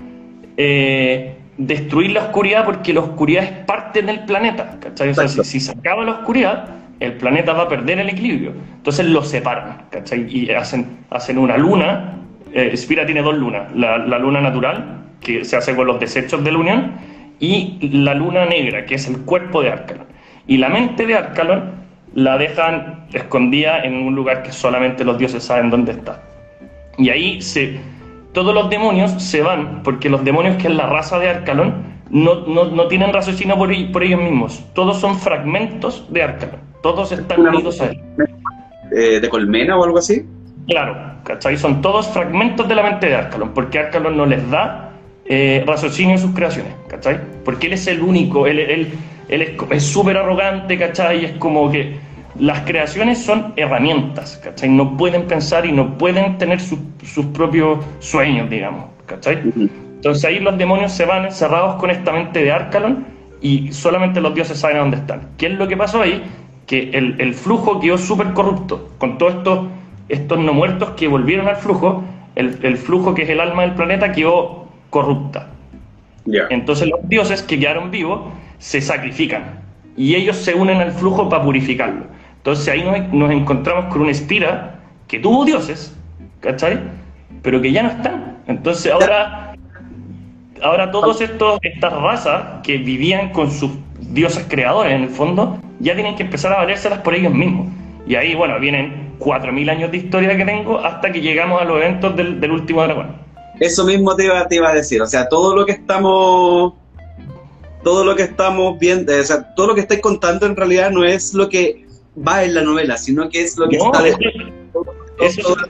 eh, destruir la oscuridad porque la oscuridad es parte del planeta, ¿cachai? O sea, si, se acaba la oscuridad, el planeta va a perder el equilibrio. Entonces lo separan, ¿cachai? Y hacen, hacen una luna, eh, Spira tiene dos lunas, la, luna natural, que se hace con los desechos de la Unión, y la luna negra, que es el cuerpo de Arcalon. Y la mente de Arcalon la dejan escondida en un lugar que solamente los dioses saben dónde está. Y ahí se todos los demonios se van, porque los demonios que es la raza de Arcalón no, no, no tienen raciocinio por, por, ellos mismos. Todos son fragmentos de Arcalón. Todos están unidos a él. Eh, ¿De colmena o algo así? Claro, ¿cachai? Son todos fragmentos de la mente de Arcalón, porque Arcalón no les da eh, raciocinio en sus creaciones, ¿cachai? Porque él es el único, él, él, él es súper arrogante, ¿cachai? Es como que las creaciones son herramientas, ¿cachai? No pueden pensar y no pueden tener sus propios sueños, digamos, ¿cachai? Entonces ahí los demonios se van encerrados con esta mente de Arcalon y solamente los dioses saben dónde están. ¿Qué es lo que pasó ahí? Que el, flujo quedó súper corrupto, con todos estos, estos no muertos que volvieron al flujo, el, flujo que es el alma del planeta quedó corrupta. Entonces los dioses que quedaron vivos se sacrifican y ellos se unen al flujo para purificarlo. Entonces ahí nos, encontramos con una espira que tuvo dioses, ¿cachai? Pero que ya no están. Entonces ahora, ahora todos estos, estas razas que vivían con sus dioses creadores en el fondo, ya tienen que empezar a valérselas por ellos mismos. Y ahí, bueno, vienen 4.000 años de historia que tengo hasta que llegamos a los eventos del, del último dragón. Eso mismo te iba, te iba a decir, o sea, todo lo que estamos todo lo que estamos viendo, o sea, todo lo que estáis contando en realidad no es lo que va en la novela, sino que es lo que está de, todo,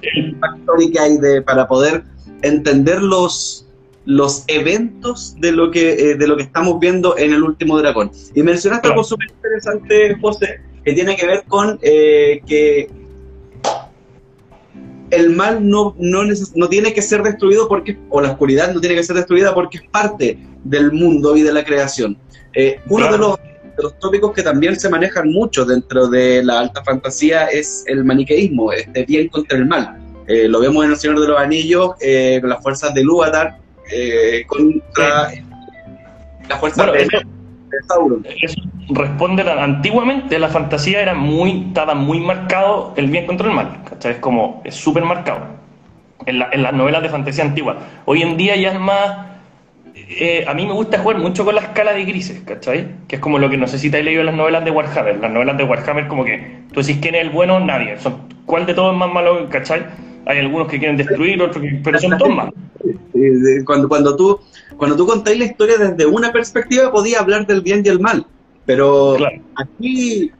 el factor que hay de, para poder entender los, los eventos de lo que eh, de lo que estamos viendo en el último dragón. Y mencionaste algo súper interesante, José, que tiene que ver con eh, que el mal no, no, no, tiene que ser destruido porque, o la oscuridad no tiene que ser destruida porque es parte del mundo y de la creación. Eh, uno de los los tópicos que también se manejan mucho dentro de la alta fantasía es el maniqueísmo, este bien contra el mal. Eh, lo vemos en El Señor de los Anillos, eh, con las fuerzas de Lúvatar, eh, contra las fuerzas de, Sauron. Eso responde, antiguamente la fantasía era muy, estaba muy marcado el bien contra el mal, ¿cachai? Es como, es súper marcado en, en las novelas de fantasía antigua. Hoy en día ya es más eh, a mí me gusta jugar mucho con la escala de grises, ¿cachai? Que es como lo que no sé si te has leído en las novelas de Warhammer. Las novelas de Warhammer como que tú decís quién es el bueno, nadie. Son, ¿Cuál de todos es más malo, ¿cachai? Hay algunos que quieren destruir, otros que... pero son todos malos. Cuando, cuando, tú, cuando tú contáis la historia desde una perspectiva podías hablar del bien y el mal. Pero aquí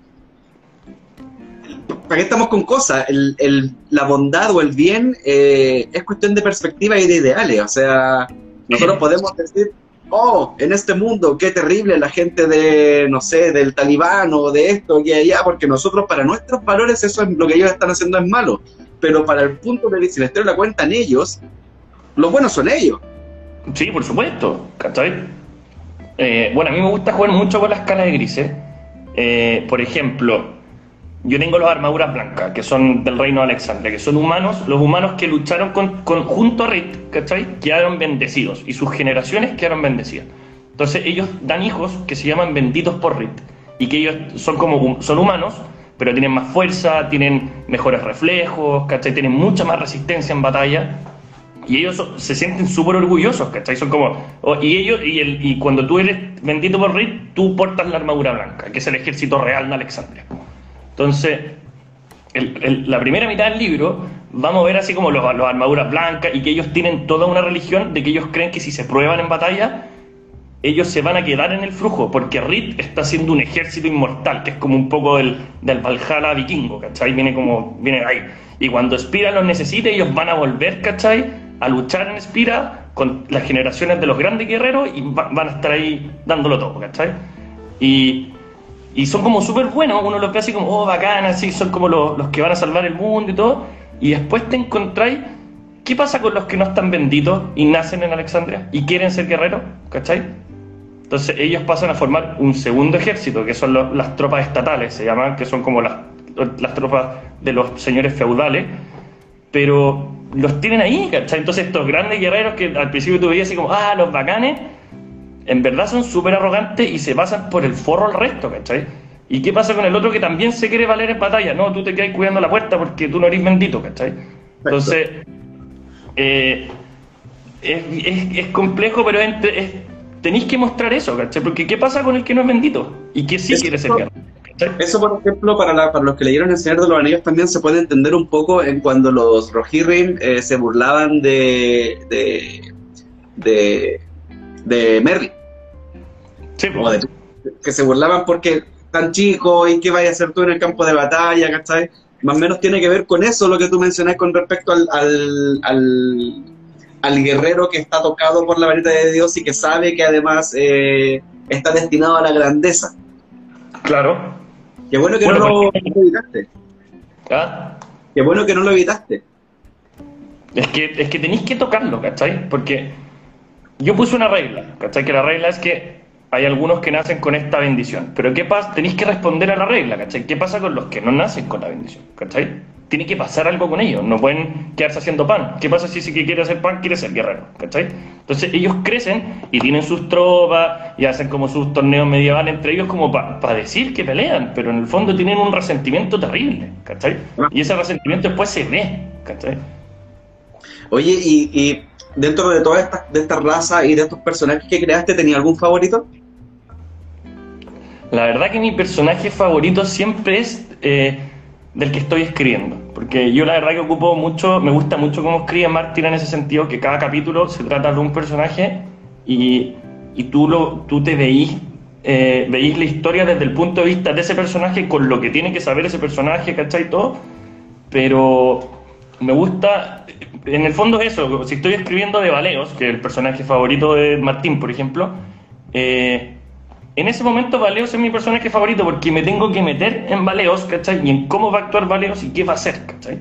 ¿para qué estamos con cosas? El, la bondad o el bien eh, es cuestión de perspectiva y de ideales. O sea, nosotros [LAUGHS] podemos decir, oh, en este mundo, qué terrible la gente de, no sé, del talibán o de esto y allá, porque nosotros, para nuestros valores, eso es lo que ellos están haciendo es malo. Pero para el punto de si la historia la cuentan ellos, los buenos son ellos. Sí, por supuesto, ¿cachai? Eh, bueno, a mí me gusta jugar mucho con la escala de grises. Eh, por ejemplo, yo tengo las armaduras blancas, que son del reino de Alexandria, que son humanos, los humanos que lucharon con, junto a Rit, ¿cachai? Quedaron bendecidos y sus generaciones quedaron bendecidas. Entonces ellos dan hijos que se llaman benditos por Rit y que ellos son como son humanos, pero tienen más fuerza, tienen mejores reflejos, ¿cachai? Tienen mucha más resistencia en batalla y ellos se sienten súper orgullosos, ¿cachai? Son como, oh, y ellos, y, el, y cuando tú eres bendito por Rit, tú portas la armadura blanca, que es el ejército real de Alexandria. Entonces, la primera mitad del libro vamos a ver así como los, armaduras blancas y que ellos tienen toda una religión de que ellos creen que si se prueban en batalla, ellos se van a quedar en el flujo, porque Rit está haciendo un ejército inmortal, que es como un poco del, del Valhalla vikingo, ¿cachai? Viene como, viene ahí. Y cuando Spira los necesite, ellos van a volver, ¿cachai? A luchar en Spira con las generaciones de los grandes guerreros y van a estar ahí dándolo todo, ¿cachai? Y y son como súper buenos, uno los ve así como, oh, bacán, así, son como los, los, que van a salvar el mundo y todo. Y después te encontráis, ¿qué pasa con los que no están benditos y nacen en Alexandria y quieren ser guerreros? ¿Cachai? Entonces ellos pasan a formar un segundo ejército, que son las tropas estatales, se llaman, que son como las, las tropas de los señores feudales, pero los tienen ahí, ¿cachai? Entonces estos grandes guerreros que al principio tú veías así como, ah, los bacanes, en verdad son súper arrogantes y se pasan por el forro al resto, ¿cachai? ¿Y qué pasa con el otro que también se quiere valer en batalla? No, tú te quedas cuidando la puerta porque tú no eres bendito, ¿cachai? Entonces, eh, es, complejo, pero tenéis que mostrar eso, ¿cachai? Porque ¿qué pasa con el que no es bendito? Y que sí quiere ser guerrero. Eso, por ejemplo, para, para los que leyeron El Señor de los Anillos también se puede entender un poco en cuando los Rohirrim eh, se burlaban de, de, de, de Merry. Sí, de, que se burlaban porque tan chico y qué vaya a hacer tú en el campo de batalla, ¿cachai? Más o menos tiene que ver con eso lo que tú mencionas con respecto al, al, al, guerrero que está tocado por la varita de Dios y que sabe que además eh, está destinado a la grandeza. Claro. Qué bueno que no lo, evitaste. ¿Ah? Qué bueno que no lo evitaste. Es que, es que tenéis que tocarlo, ¿cachai? Porque yo puse una regla, ¿cachai? Que la regla es que hay algunos que nacen con esta bendición. Pero ¿qué pasa? Tenéis que responder a la regla, ¿cachai? ¿Qué pasa con los que no nacen con la bendición? ¿Cachai? Tiene que pasar algo con ellos, no pueden quedarse haciendo pan. ¿Qué pasa si si quiere hacer pan quiere ser guerrero? ¿Cachai? Entonces ellos crecen y tienen sus tropas y hacen como sus torneos medievales entre ellos como para decir que pelean, pero en el fondo tienen un resentimiento terrible, ¿cachai? Y ese resentimiento después se ve, ¿cachai? Oye, y, dentro de toda esta, de esta raza y de estos personajes que creaste, ¿tenía algún favorito? La verdad que mi personaje favorito siempre es eh, del que estoy escribiendo. Porque yo la verdad que ocupo mucho, me gusta mucho cómo escribe Martín en ese sentido, que cada capítulo se trata de un personaje y, y tú, lo, tú te veís, eh, veís la historia desde el punto de vista de ese personaje con lo que tiene que saber ese personaje, ¿cachai? Todo. Pero me gusta, en el fondo eso, si estoy escribiendo de Baleos, que es el personaje favorito de Martín, por ejemplo, eh, en ese momento Baleos es mi personaje favorito porque me tengo que meter en Baleos, ¿cachai? Y en cómo va a actuar Baleos y qué va a hacer, ¿cachai?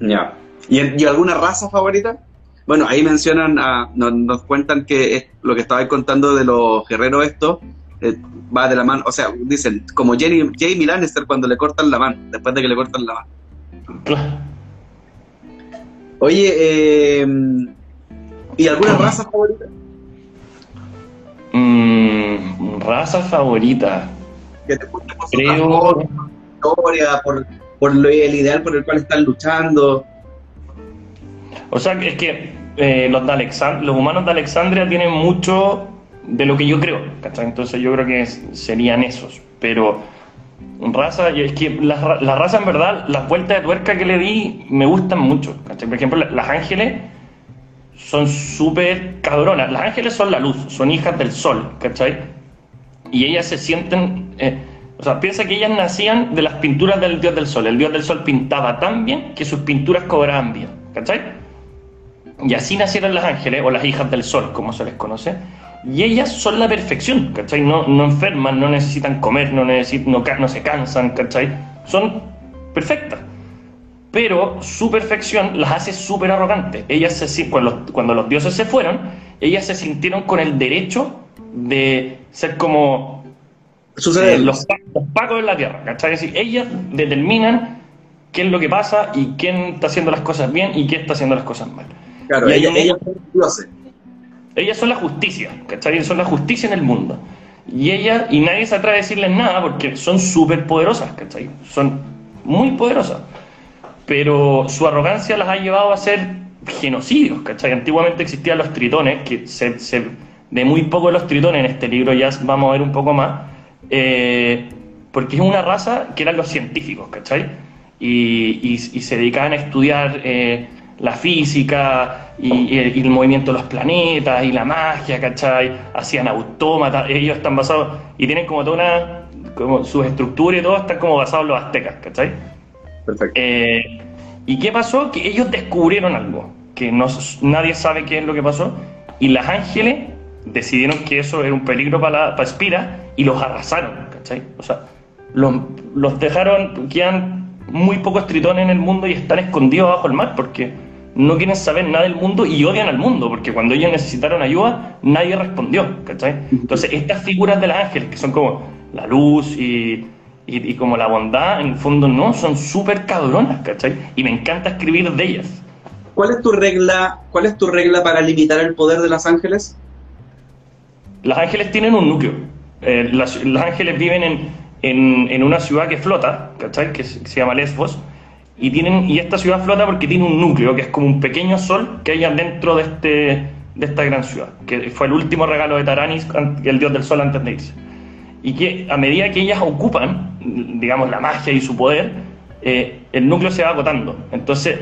Ya. ¿Y, alguna raza favorita? Bueno, ahí mencionan, nos, cuentan que es lo que estaba contando de los guerreros estos, eh, va de la mano, o sea, dicen, como Jamie, Jamie Lannister cuando le cortan la mano, después de que le cortan la mano. Claro. Oye, eh, ¿y alguna raza favorita? Mm, raza favorita. Que te Creo... historia, por, por el ideal por el cual están luchando. O sea, es que eh, los, de los humanos de Alexandria tienen mucho de lo que yo creo, Entonces yo creo que serían esos. Pero raza, es que las la razas en verdad, las vueltas de tuerca que le di me gustan mucho. Por ejemplo, las ángeles son súper cabronas. Las ángeles son la luz, son hijas del sol, ¿cachai? Y ellas se sienten... Eh, o sea, piensa que ellas nacían de las pinturas del dios del sol. El dios del sol pintaba tan bien que sus pinturas cobraban bien, ¿cachai? Y así nacieron las ángeles, o las hijas del sol, como se les conoce. Y ellas son la perfección, ¿cachai? No, no enferman, no necesitan comer, no, necesitan, no, no se cansan, ¿cachai? Son perfectas pero su perfección las hace súper arrogantes. Ellas se, cuando, cuando los dioses se fueron, ellas se sintieron con el derecho de ser como eh, los, los, pacos de la tierra, ¿cachai? Es decir, ellas determinan qué es lo que pasa y quién está haciendo las cosas bien y quién está haciendo las cosas mal. Claro, ellas, ellas son dioses. Ellas son la justicia, ¿cachai? Son la justicia en el mundo. Y ellas, y nadie se atreve a decirles nada porque son súper poderosas, ¿cachai? Son muy poderosas pero su arrogancia las ha llevado a ser genocidios, ¿cachai? Antiguamente existían los tritones, que se, de muy poco los tritones en este libro ya vamos a ver un poco más, eh, porque es una raza que eran los científicos, ¿cachai? Y, se dedicaban a estudiar eh, la física y, el movimiento de los planetas y la magia, ¿cachai? Hacían autómatas, ellos están basados, y tienen como toda una, como sus estructuras y todo están como basados en los aztecas, ¿cachai? Perfecto. Eh, ¿Y qué pasó? Que ellos descubrieron algo, que no, nadie sabe qué es lo que pasó, y las ángeles decidieron que eso era un peligro para, la, para Espira y los arrasaron, ¿cachai? O sea, los, los dejaron, quedan muy pocos tritones en el mundo y están escondidos bajo el mar porque no quieren saber nada del mundo y odian al mundo, porque cuando ellos necesitaron ayuda, nadie respondió, ¿cachai? Entonces, estas figuras de los ángeles, que son como la luz y y, como la bondad, en el fondo no, son súper cabronas, ¿cachai? Y me encanta escribir de ellas. ¿Cuál es tu regla, cuál es tu regla para limitar el poder de las ángeles? Las ángeles tienen un núcleo. Eh, las, ángeles viven en, en, en, una ciudad que flota, ¿cachai? Que se, llama Lesbos. Y, tienen, y esta ciudad flota porque tiene un núcleo, que es como un pequeño sol que hay dentro de, este, de esta gran ciudad, que fue el último regalo de Taranis, el dios del sol antes de irse. Y que a medida que ellas ocupan, digamos, la magia y su poder, eh, el núcleo se va agotando. Entonces,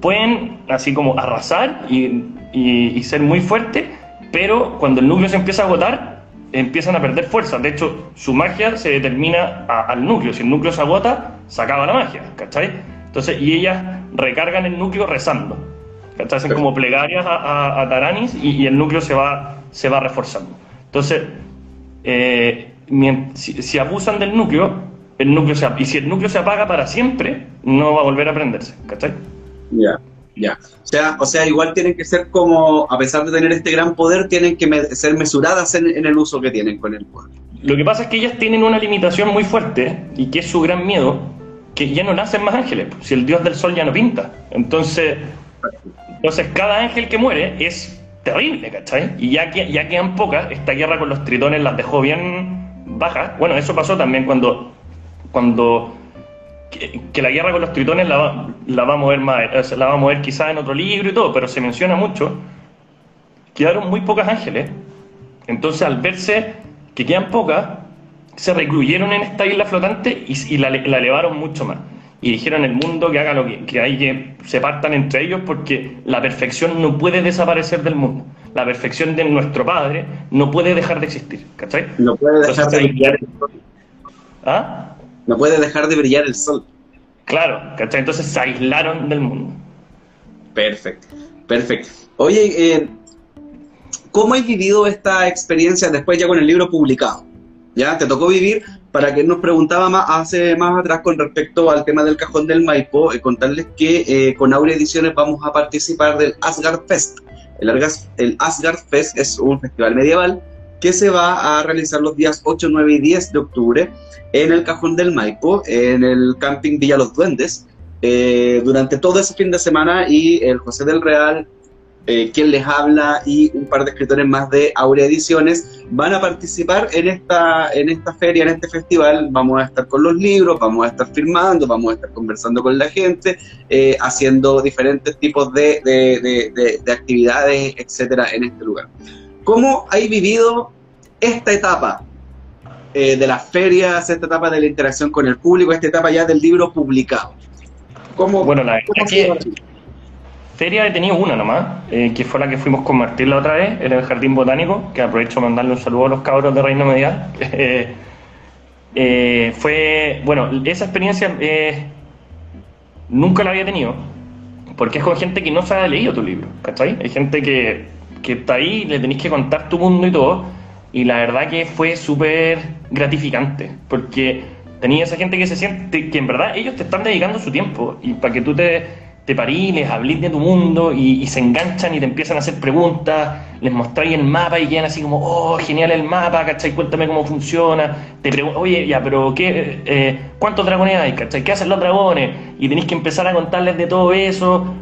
pueden así como arrasar y, y, ser muy fuertes, pero cuando el núcleo se empieza a agotar, empiezan a perder fuerza. De hecho, su magia se determina al núcleo. Si el núcleo se agota, se acaba la magia, ¿cachai? Entonces, y ellas recargan el núcleo rezando. ¿cachai? Hacen como plegarias a, Taranis y, el núcleo se va, se va reforzando. Entonces, eh, si, abusan del núcleo, el núcleo se, y si el núcleo se apaga para siempre, no va a volver a prenderse, ¿cachai? Ya, ya. O sea, o sea, igual tienen que ser como, a pesar de tener este gran poder, tienen que ser mesuradas en, el uso que tienen con el poder. Lo que pasa es que ellas tienen una limitación muy fuerte y que es su gran miedo, que ya no nacen más ángeles, si el dios del sol ya no pinta. Entonces, entonces cada ángel que muere es terrible, ¿cachai? Y ya, que, ya quedan pocas, esta guerra con los tritones las dejó bien bajas. Bueno, eso pasó también cuando, cuando que, la guerra con los tritones la, va a mover más, la va a mover quizás en otro libro y todo, pero se menciona mucho. Quedaron muy pocas ángeles. Entonces, al verse que quedan pocas, se recluyeron en esta isla flotante y, la, elevaron mucho más. Y dijeron el mundo que haga lo que, que hay que se partan entre ellos porque la perfección no puede desaparecer del mundo. La perfección de nuestro Padre no puede dejar de existir. ¿Cachai? No puede dejar de brillar el sol. ¿Ah? No puede dejar de brillar el sol. Claro, ¿cachai? Entonces se aislaron del mundo. Perfecto, perfecto. Oye, eh, ¿cómo has vivido esta experiencia después ya con el libro publicado? ¿Ya? ¿Te tocó vivir? Para que nos preguntaba más, hace más atrás con respecto al tema del cajón del Maipo, eh, contarles que eh, con Aurea Ediciones vamos a participar del Asgard Fest. El, Asgard Fest es un festival medieval que se va a realizar los días 8, 9 y 10 de octubre en el Cajón del Maipo, en el camping Villa Los Duendes, eh, durante todo ese fin de semana y el José del Real, eh, quien les habla y un par de escritores más de Aurea Ediciones van a participar en esta, en esta feria, en este festival. Vamos a estar con los libros, vamos a estar firmando, vamos a estar conversando con la gente, eh, haciendo diferentes tipos de, de, de actividades, etcétera, en este lugar. ¿Cómo hay vivido esta etapa eh, de las ferias, esta etapa de la interacción con el público, esta etapa ya del libro publicado? ¿Cómo, bueno, la que feria he tenido una nomás, eh, que fue la que fuimos con Martín la otra vez, en el Jardín Botánico, que aprovecho mandarle un saludo a los cabros de Reino Medial. [LAUGHS] Eh, fue, bueno, esa experiencia nunca la había tenido, porque es con gente que no se ha leído tu libro, ¿cachai? Hay gente que que está ahí, le tenéis que contar tu mundo y todo. Y la verdad que fue súper gratificante, porque tenía esa gente que se siente, que en verdad ellos te están dedicando su tiempo, y para que tú te, te parís, les hablís de tu mundo, y, se enganchan y te empiezan a hacer preguntas, les mostráis el mapa y quedan así como, oh, genial el mapa, ¿cachai? Cuéntame cómo funciona. Te oye, ya, pero ¿qué, eh, ¿cuántos dragones hay, ¿cachai? ¿Qué hacen los dragones? Y tenéis que empezar a contarles de todo eso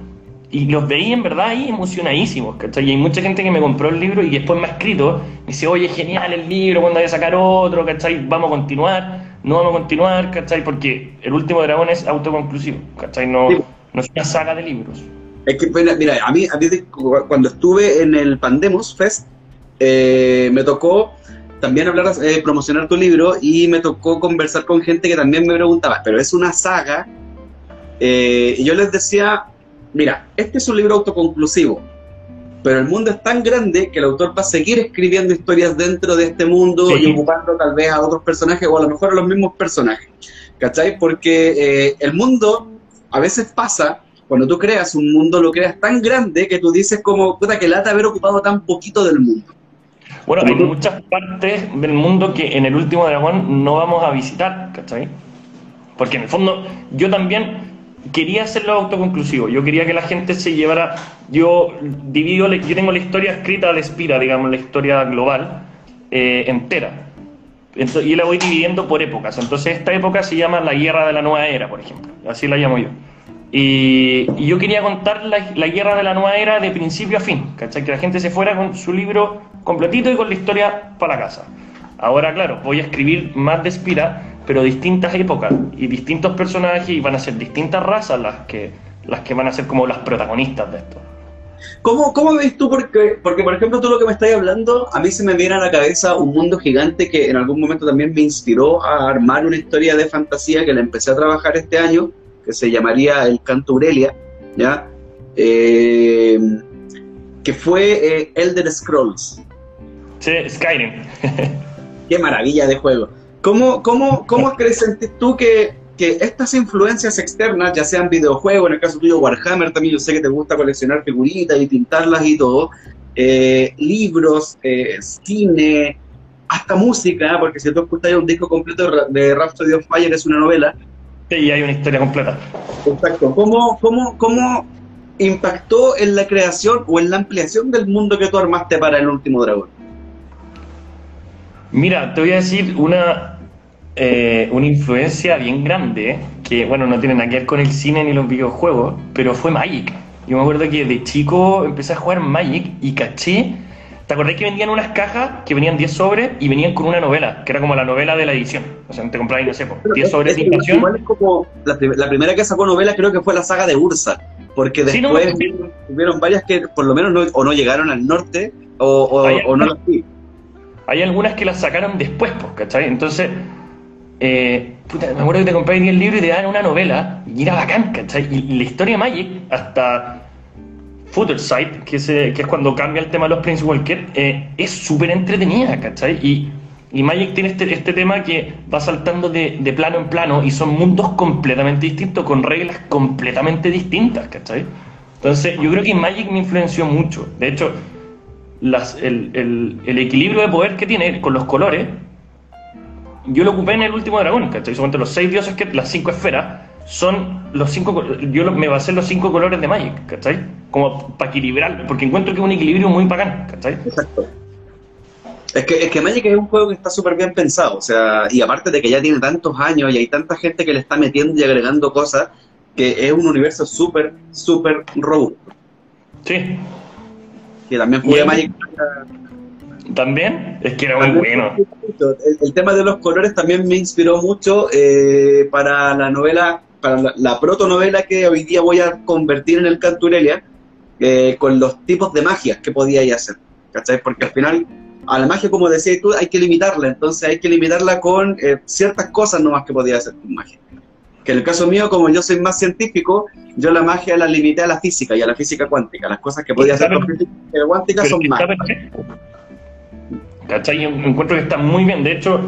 y los veía en verdad ahí emocionadísimos, ¿cachai? Y hay mucha gente que me compró el libro y después me ha escrito, me dice, oye, genial el libro, cuando hay a sacar otro, ¿cachai? Vamos a continuar, no vamos a continuar, ¿cachai? Porque el último dragón es autoconclusivo, ¿cachai? No, no es una saga de libros. Es que, mira, a mí, a cuando estuve en el Pandemos Fest, eh, me tocó también hablar, eh, promocionar tu libro y me tocó conversar con gente que también me preguntaba, pero es una saga, eh, y yo les decía, mira, este es un libro autoconclusivo, pero el mundo es tan grande que el autor va a seguir escribiendo historias dentro de este mundo y ocupando tal vez a otros personajes o a lo mejor a los mismos personajes. ¿Cachai? Porque eh, el mundo a veces pasa, cuando tú creas un mundo, lo creas tan grande que tú dices como, puta, que lata haber ocupado tan poquito del mundo. Bueno, hay muchas partes del mundo que en el último dragón no vamos a visitar, ¿cachai? Porque en el fondo yo también quería hacerlo autoconclusivo. Yo quería que la gente se llevara. Yo divido, yo tengo la historia escrita al espira, digamos, la historia global eh, entera. y la voy dividiendo por épocas. Entonces, esta época se llama la guerra de la nueva era, por ejemplo. Así la llamo yo. Y, yo quería contar la, guerra de la nueva era de principio a fin, ¿cachai? Que la gente se fuera con su libro completito y con la historia para la casa. Ahora, claro, voy a escribir más de Espira, pero distintas épocas y distintos personajes y van a ser distintas razas las que, las que van a ser como las protagonistas de esto. ¿Cómo, ¿Cómo ves tú? Porque, porque, por ejemplo, tú lo que me estás hablando, a mí se me viene a la cabeza un mundo gigante que en algún momento también me inspiró a armar una historia de fantasía que la empecé a trabajar este año, que se llamaría El Canto Aurelia, ¿ya? Eh, que fue eh, Elder Scrolls. Sí, Skyrim. Qué maravilla de juego. ¿Cómo, cómo, cómo crees tú que que estas influencias externas, ya sean videojuegos, en el caso tuyo Warhammer también, yo sé que te gusta coleccionar figuritas y pintarlas y todo, eh, libros, eh, cine, hasta música, porque si tú escuchas un disco completo de Rhapsody of Fire es una novela. Y hay una historia completa. Exacto. ¿Cómo, cómo, cómo impactó en la creación o en la ampliación del mundo que tú armaste para el último dragón? Mira, te voy a decir una, eh, una influencia bien grande, que bueno, no tiene nada que ver con el cine ni los videojuegos, pero fue Magic. Yo me acuerdo que de chico empecé a jugar Magic y caché. ¿Te acordás que vendían unas cajas que venían 10 sobres y venían con una novela, que era como la novela de la edición? O sea, te comprabas, no sé, 10 sobres de edición. Igual es como la, primera que sacó novela creo que fue la saga de Ursa, porque después hubieron varias que por lo menos no, o no llegaron al norte o, o, no las vi. Hay algunas que las sacaron después, ¿cachai? Entonces, eh, me acuerdo que te compré el libro y te daban una novela y era bacán, ¿cachai? Y, la historia de Magic, hasta Footer que, es cuando cambia el tema de los Prince Walker, eh, es súper entretenida, ¿cachai? Y, y, Magic tiene este, este tema que va saltando de, plano en plano y son mundos completamente distintos, con reglas completamente distintas, ¿cachai? Entonces, yo creo que Magic me influenció mucho. De hecho, el, el, equilibrio de poder que tiene con los colores yo lo ocupé en el último dragón, ¿cachai? Son los seis dioses que las cinco esferas son los cinco yo me basé en los cinco colores de Magic, ¿cachai? Como para equilibrar, porque encuentro que es un equilibrio muy bacán, ¿cachai? Exacto. Es que, es que Magic es un juego que está súper bien pensado, o sea, y aparte de que ya tiene tantos años y hay tanta gente que le está metiendo y agregando cosas, que es un universo súper, súper robusto. Sí. Que también jugué Magic también, es que era muy bueno. El, tema de los colores también me inspiró mucho eh, para la novela, para la, protonovela que hoy día voy a convertir en el Canturelia, eh, con los tipos de magias que podía hacer. ¿Cachai? Porque al final, a la magia, como decías tú, hay que limitarla. Entonces hay que limitarla con eh, ciertas cosas nomás que podía hacer con magia. Que en el caso mío, como yo soy más científico, yo la magia la limité a la física y a la física cuántica. Las cosas que podía hacer con física cuántica son magia. ¿Cachai? Yo encuentro que está muy bien. De hecho,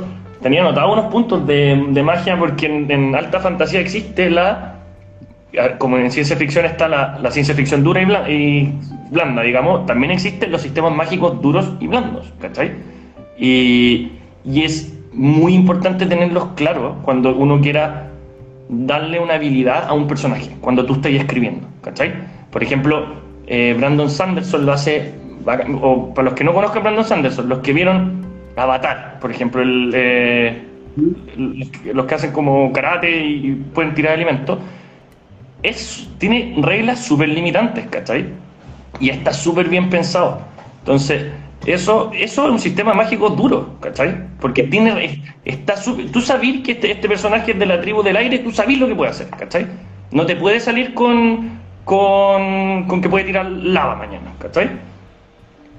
tenía anotado unos puntos de, magia porque en, alta fantasía existe la. Como en ciencia ficción está la, ciencia ficción dura y blanda, digamos, también existen los sistemas mágicos duros y blandos, ¿cachai? Y, y es muy importante tenerlos claros cuando uno quiera darle una habilidad a un personaje, cuando tú estás escribiendo, ¿cachai? Por ejemplo, eh, Brandon Sanderson lo hace o para los que no conozcan Brandon Sanderson, los que vieron Avatar, por ejemplo, eh, los que hacen como karate y pueden tirar alimentos, es, tiene reglas súper limitantes, ¿cachai? Y está súper bien pensado. Entonces, eso, eso es un sistema mágico duro, ¿cachai? Porque tiene, está tú sabes que este, este, personaje es de la tribu del aire, tú sabes lo que puede hacer, ¿cachai? No te puede salir con, con, con que puede tirar lava mañana, ¿cachai?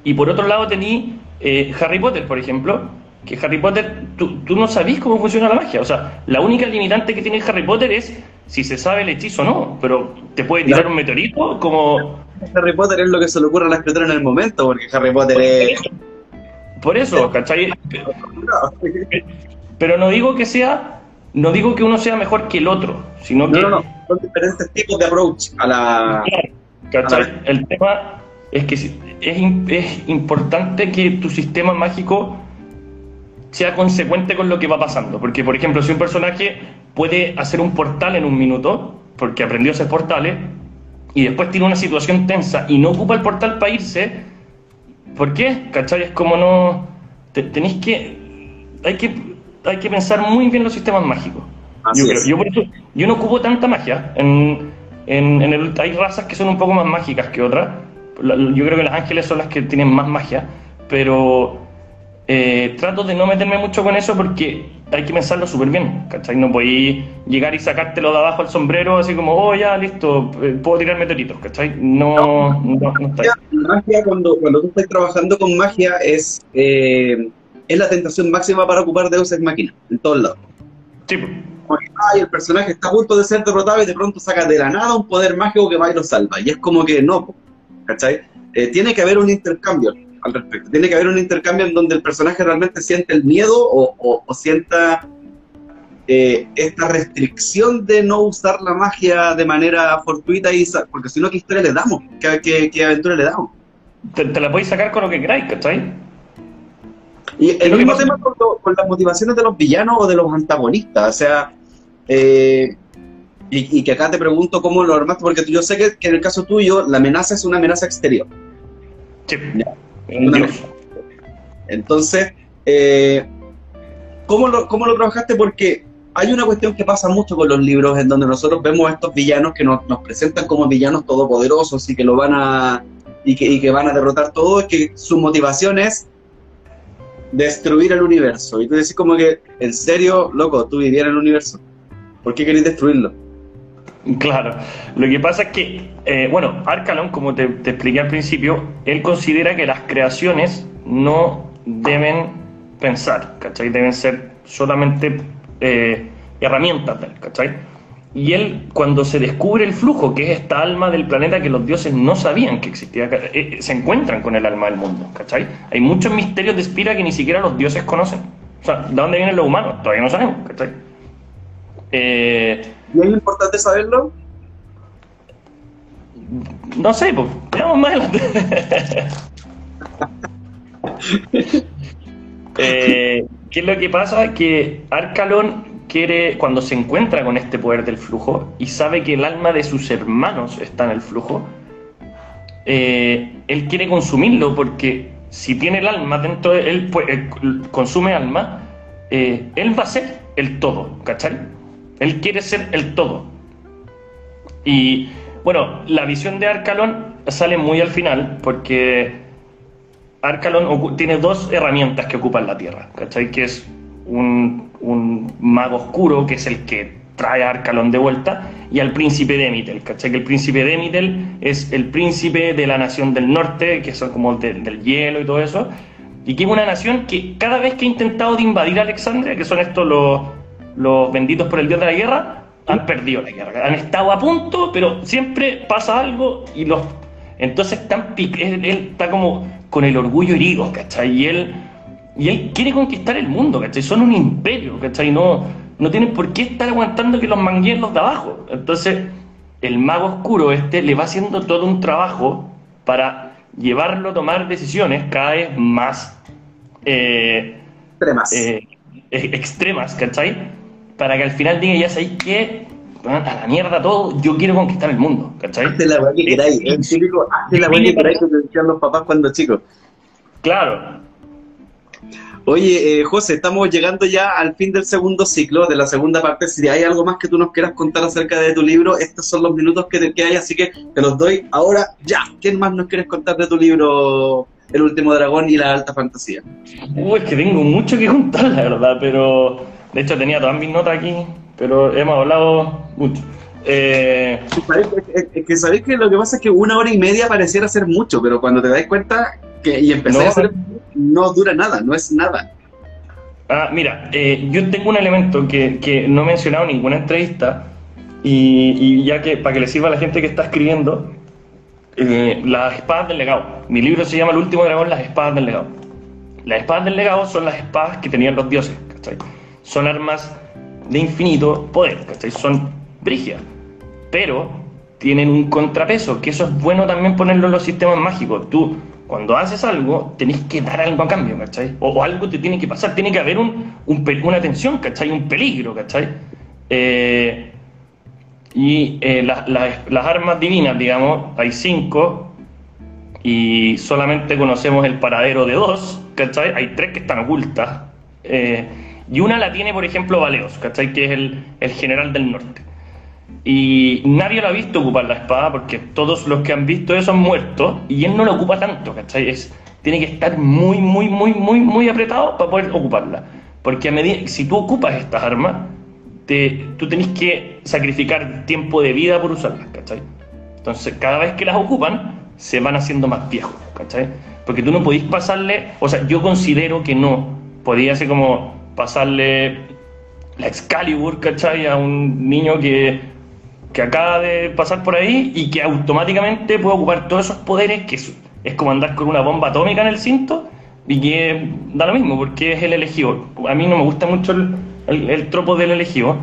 Y por otro lado tení eh, Harry Potter, por ejemplo, que Harry Potter, tú, no sabís cómo funciona la magia. O sea, la única limitante que tiene Harry Potter es si se sabe el hechizo o no, pero te puede tirar un meteorito como... Harry Potter es lo que se le ocurre a la escritora en el momento, porque Harry Potter es... Por eso, ¿cachai? [LAUGHS] Pero no digo que sea, no digo que uno sea mejor que el otro, sino que... No, no, son diferentes tipos de approach a la... ¿Cachai? El tema es que es, es importante que tu sistema mágico sea consecuente con lo que va pasando. Porque, por ejemplo, si un personaje puede hacer un portal en un minuto, porque aprendió a hacer portales, y después tiene una situación tensa y no ocupa el portal para irse, ¿por qué? ¿Cachai? Es como no... tenéis que... Hay que hay que pensar muy bien los sistemas mágicos. Yo, yo, por eso, yo no ocupo tanta magia. En, en, en el, hay razas que son un poco más mágicas que otras, yo creo que los ángeles son las que tienen más magia, pero eh, trato de no meterme mucho con eso porque hay que pensarlo súper bien, ¿cachai? No podéis llegar y sacártelo de abajo al sombrero así como, oh, ya, listo, eh, puedo tirar meteoritos, ¿cachai? No, no, no, está La magia, cuando, cuando tú estás trabajando con magia, es, eh, es la tentación máxima para ocupar Deus Ex Máquina, en todos lados. Sí, pues. Ay, el personaje está a punto de ser derrotado y de pronto saca de la nada un poder mágico que va y lo salva. Y es como que no, ¿cachai? Eh, tiene que haber un intercambio al respecto. Tiene que haber un intercambio en donde el personaje realmente siente el miedo o, sienta eh, esta restricción de no usar la magia de manera fortuita, y porque si no, ¿qué historia le damos? ¿Qué, aventura le damos? Te, la podéis sacar con lo que queráis, ¿cachai? Y el mismo tema con, las motivaciones de los villanos o de los antagonistas, o sea, eh, y, que acá te pregunto cómo lo armaste, porque yo sé que, en el caso tuyo la amenaza es una amenaza exterior. Sí. Entonces, eh, ¿cómo, lo, ¿cómo lo trabajaste? Porque hay una cuestión que pasa mucho con los libros en donde nosotros vemos a estos villanos que nos, nos presentan como villanos todopoderosos y que lo van a y que, y que van a derrotar todo, es que su motivación es destruir el universo. Y tú decís como que, en serio, loco, tú vivieras en el universo. ¿Por qué querés destruirlo? Claro, lo que pasa es que, eh, bueno, Arcalon, como te, expliqué al principio, él considera que las creaciones no deben pensar, ¿cachai? Deben ser solamente eh, herramientas ¿cachai? Y él, cuando se descubre el flujo, que es esta alma del planeta que los dioses no sabían que existía, eh, se encuentran con el alma del mundo, ¿cachai? Hay muchos misterios de Spira que ni siquiera los dioses conocen. O sea, ¿de dónde vienen los humanos? Todavía no sabemos, ¿cachai? Eh, ¿Y es importante saberlo? No sé, pues, veamos más adelante. [LAUGHS] Eh, ¿Qué es lo que pasa? Que Arcalón quiere, cuando se encuentra con este poder del flujo y sabe que el alma de sus hermanos está en el flujo, eh, él quiere consumirlo porque si tiene el alma dentro de él, pues, consume alma, él va a ser el todo, ¿cachai? Él quiere ser el todo. Y bueno, la visión de Arcalón sale muy al final porque Arcalón tiene dos herramientas que ocupan la Tierra, ¿cachai? Que es un, mago oscuro, que es el que trae a Arcalón de vuelta, y al príncipe Demitel, ¿cachai? Que el príncipe Demitel es el príncipe de la nación del norte, que son como del hielo y todo eso, y que es una nación que cada vez que ha intentado de invadir Alexandria, que son estos los los benditos por el dios de la guerra han perdido la guerra. Han estado a punto, pero siempre pasa algo y los. Entonces están él, él, está como con el orgullo herido, ¿cachai? Y él, y él quiere conquistar el mundo, ¿cachai? Son un imperio, ¿cachai? No, no tienen por qué estar aguantando que los manguen los de abajo. Entonces, el mago oscuro este le va haciendo todo un trabajo para llevarlo a tomar decisiones cada vez más eh, extremas. Eh, extremas, ¿cachai? Para que al final diga, ya sabéis que a la mierda todo, yo quiero conquistar el mundo, ¿cachai? Hazte la weá que queráis, es típico, hazte la weá que queráis que te decían los papás cuando chicos. Claro. Oye, eh, José, estamos llegando ya al fin del segundo ciclo, de la segunda parte. Si hay algo más que tú nos quieras contar acerca de tu libro, estos son los minutos que, que hay, así que te los doy ahora ya. ¿Quién más nos quieres contar de tu libro, El último dragón y la alta fantasía? Uy, es que tengo mucho que contar, la verdad, pero de hecho, tenía todas mis notas aquí, pero hemos hablado mucho. Eh... Es que sabéis que lo que pasa es que una hora y media pareciera ser mucho, pero cuando te das cuenta que y empecé a hacer, no dura nada, no es nada. Ah, mira, eh, yo tengo un elemento que, que, no he mencionado en ninguna entrevista, y, y, ya que para que le sirva a la gente que está escribiendo, eh, las espadas del legado. Mi libro se llama El último dragón, las espadas del legado. Las espadas del legado son las espadas que tenían los dioses, ¿cachai? Son armas de infinito poder, ¿cachai? Son brígidas, pero tienen un contrapeso, que eso es bueno también ponerlo en los sistemas mágicos. Tú, cuando haces algo, tenés que dar algo a cambio, ¿cachai? O, algo te tiene que pasar, tiene que haber un, una tensión, ¿cachai? Un peligro, ¿cachai? Eh, y eh, las armas divinas, digamos, hay cinco y solamente conocemos el paradero de dos, ¿cachai? Hay tres que están ocultas. Eh, y una la tiene, por ejemplo, Valeos, ¿cachai? Que es el, general del norte. Y nadie lo ha visto ocupar la espada porque todos los que han visto eso han muerto y él no la ocupa tanto, ¿cachai? Es, tiene que estar muy, muy, muy, muy, muy apretado para poder ocuparla. Porque a medida, si tú ocupas estas armas, te, tú tenés que sacrificar tiempo de vida por usarlas, ¿cachai? Entonces, cada vez que las ocupan, se van haciendo más viejos, ¿cachai? Porque tú no podís pasarle, o sea, yo considero que no, podía ser como pasarle la Excalibur, ¿cachai? A un niño que, que acaba de pasar por ahí y que automáticamente puede ocupar todos esos poderes, que es, es como andar con una bomba atómica en el cinto, y que da lo mismo, porque es el elegido. A mí no me gusta mucho el, el, tropo del elegido,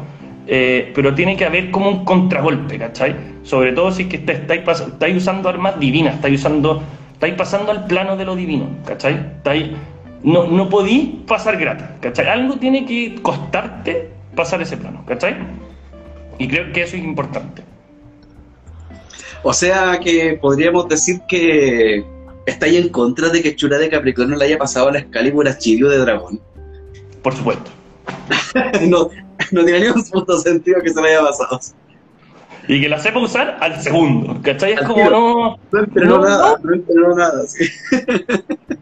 eh, pero tiene que haber como un contragolpe, ¿cachai? Sobre todo si es que estáis, estáis usando armas divinas, estáis usando, estáis pasando al plano de lo divino, ¿cachai? Estáis, no, no podís pasar grata, ¿cachai? Algo tiene que costarte pasar ese plano, ¿cachai? Y creo que eso es importante. O sea que podríamos decir que ¿Estáis en contra de que Chura de Capricornio le haya pasado a la Excalibur a Chirio de Dragón? Por supuesto. [LAUGHS] no, no tiene ningún puto sentido que se le haya pasado. Y que la sepa usar al segundo, ¿cachai? Es como no. No entrenó nada, no entrenó nada, sí. [LAUGHS]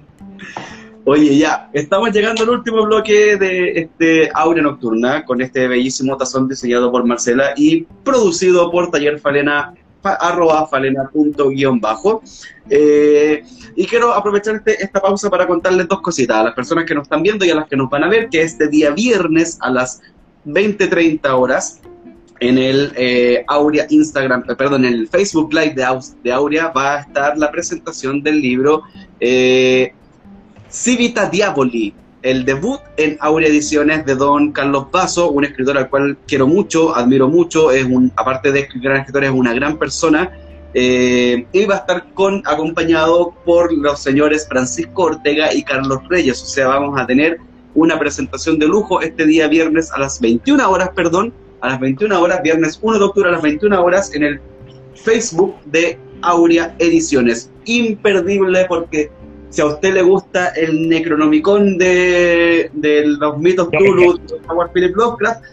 Oye, ya, estamos llegando al último bloque de este Aurea Nocturna con este bellísimo tazón diseñado por Marcela y producido por Taller arroba falena punto guion bajo. Eh, y quiero aprovechar este, esta pausa para contarles dos cositas a las personas que nos están viendo y a las que nos van a ver, que este día viernes a las 20.30 horas en el eh, Aurea Instagram, eh, perdón, en el Facebook Live de, de, Aurea va a estar la presentación del libro eh, Civita Diaboli, el debut en Aurea Ediciones de don Carlos Paso, un escritor al cual quiero mucho, admiro mucho, es un, aparte de gran escritor, es una gran persona. Eh, y va a estar acompañado por los señores Francisco Ortega y Carlos Reyes. O sea, vamos a tener una presentación de lujo este día viernes a las 21 horas, perdón, a las 21 horas, viernes 1 de octubre a las 21 horas en el Facebook de Aurea Ediciones. Imperdible porque si a usted le gusta el Necronomicon de, los mitos Tulu, de Howard Philip Lovecraft,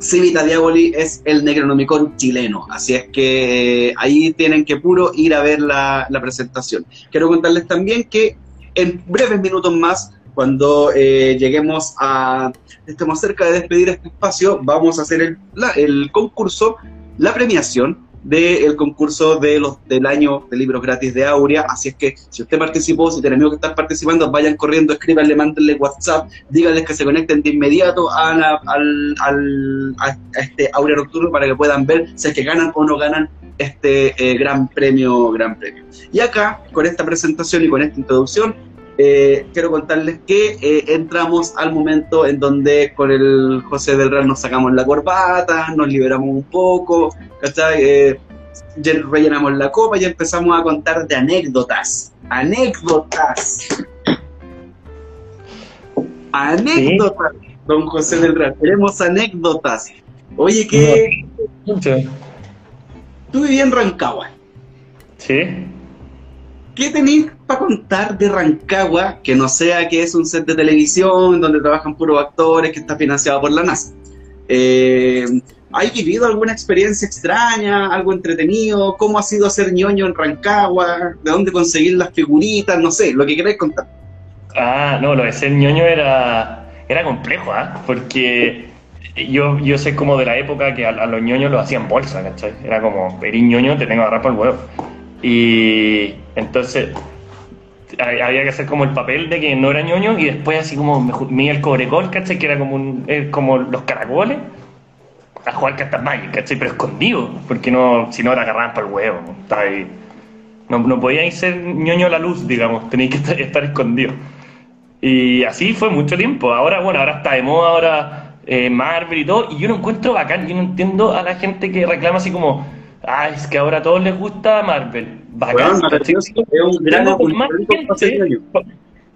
Civita Diaboli es el Necronomicon chileno. Así es que eh, ahí tienen que puro ir a ver la, presentación. Quiero contarles también que en breves minutos más, cuando eh, lleguemos a, estemos cerca de despedir este espacio, vamos a hacer el, el concurso, la premiación del concurso de los, del año de libros gratis de Aurea. Así es que si usted participó, si tiene amigos que están participando, vayan corriendo, escríbanle, mándenle WhatsApp, díganles que se conecten de inmediato a, al, al, este Aurea Nocturno para que puedan ver si es que ganan o no ganan este eh, gran premio, gran premio. Y acá, con esta presentación y con esta introducción, eh, quiero contarles que eh, entramos al momento en donde con el José del Real nos sacamos la corbata, nos liberamos un poco, ¿cachai? Eh, rellenamos la copa y empezamos a contar de anécdotas. Anécdotas. Anécdotas, don José del Real. Queremos anécdotas. Oye, que... Tú vivías en Rancagua. Sí. ¿Qué tenéis para contar de Rancagua que no sea que es un set de televisión donde trabajan puros actores que está financiado por la NASA? Eh, ¿Hay vivido alguna experiencia extraña, algo entretenido? ¿Cómo ha sido ser ñoño en Rancagua? ¿De dónde conseguir las figuritas? No sé, lo que queráis contar. Ah, no, lo de ser ñoño era, era complejo, ¿ah? Porque yo, yo sé como de la época que a, los ñoños lo hacían bolsa, ¿cachai? Era como, eres ñoño, te tengo que agarrar por el huevo. Y entonces había que hacer como el papel de que no era ñoño y después así como me, el cobrecol, ¿cachai? Que era como, un, como los caracoles a jugar cartas Magic, ¿cachai? Pero escondido, porque no, si no te agarraban para el huevo. No, no podíais ser ñoño a la luz, digamos, tenéis que [LAUGHS] estar, estar escondido. Y así fue mucho tiempo. Ahora, bueno, ahora está de moda, ahora eh, Marvel y todo, y yo lo encuentro bacán. Yo no entiendo a la gente que reclama así como Ah, es que ahora a todos les gusta Marvel. Bacán, tengo, con más gente,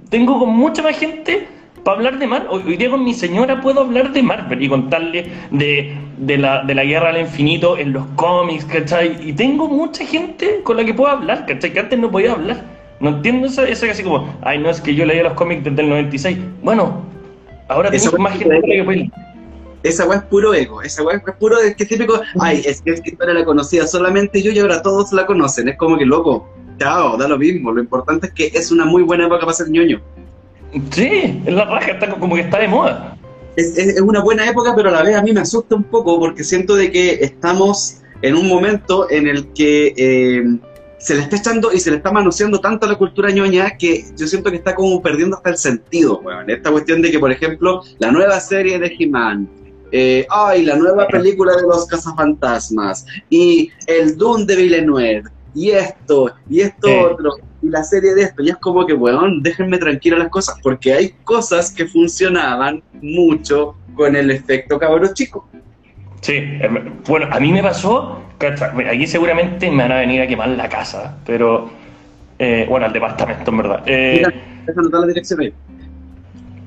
tengo con mucha más gente para hablar de Marvel. Hoy día con mi señora puedo hablar de Marvel y contarle de, de, la, de la guerra al infinito en los cómics, ¿cachai? Y tengo mucha gente con la que puedo hablar, ¿cachai? Que antes no podía hablar. No entiendo eso, eso así como, ay, no, es que yo leía los cómics desde el 96. Bueno, ahora tengo más gente con la que puedo esa weá es puro ego, esa weá es puro es que típico, ay, es que esta historia la conocía solamente yo y ahora todos la conocen, es como que loco, chao, da lo mismo, lo importante es que es una muy buena época para ser ñoño. Sí, es la raja, está como que está de moda. Es, es, es, una buena época, pero a la vez a mí me asusta un poco porque siento de que estamos en un momento en el que eh, se le está echando y se le está manoseando tanto a la cultura ñoña que yo siento que está como perdiendo hasta el sentido, weón. Esta cuestión de que, por ejemplo, la nueva serie de He-Man, eh, ay, la nueva película de los cazafantasmas, y el Dune de Villeneuve, y esto, y esto otro, y la serie de esto, y es como que, weón, déjenme tranquilo las cosas, porque hay cosas que funcionaban mucho con el efecto cabros chico. Sí, eh, bueno, a mí me pasó, aquí seguramente me van a venir a quemar la casa, pero, eh, bueno, al departamento, en verdad. Eh, Mira, deja anotar la dirección ahí.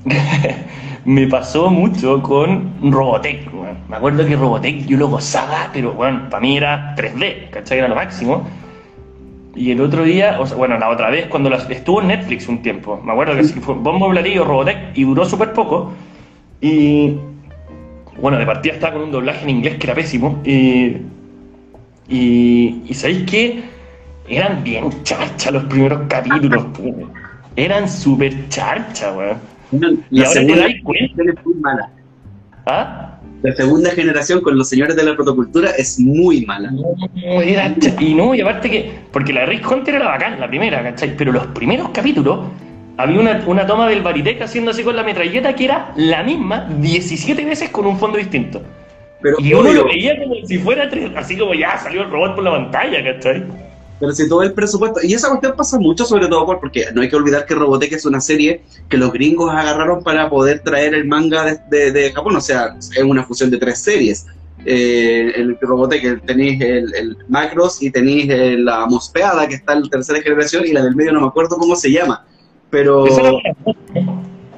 [LAUGHS] me pasó mucho con Robotech, weón. Me acuerdo que Robotech yo lo gozaba, pero bueno, para mí era 3D, ¿cachai? Era lo máximo. Y el otro día, o sea, bueno, la otra vez, cuando las- estuvo en Netflix un tiempo, me acuerdo que sí, fue Bombo Platillo, Robotech, y duró súper poco. Y bueno, de partida estaba con un doblaje en inglés que era pésimo. Y, y, y ¿sabéis qué? Eran bien charcha los primeros capítulos. Eran súper charcha, weón. Y La ahora te segunda das cuenta. generación es muy mala. ¿Ah? La segunda generación con los señores de la protocultura es muy mala. No, era y no, y aparte que. Porque la Rick Hunter era bacán, la primera, ¿cachai? Pero los primeros capítulos. Había una, una toma del Baritec haciendo así con la metralleta que era la misma 17 veces con un fondo distinto. Pero, Y uno lo veía como si fuera tres- así como ya salió el robot por la pantalla, ¿cachai? Pero si todo el presupuesto. Y esa cuestión pasa mucho, sobre todo por- porque no hay que olvidar que Robotech es una serie que los gringos agarraron para poder traer el manga de, de- de Japón. O sea, es una fusión de tres series. Eh, el Robotech, tenéis el, el Macros y tenéis eh, la Mospeada, que está en tercera generación, y la del medio no me acuerdo cómo se llama. Pero.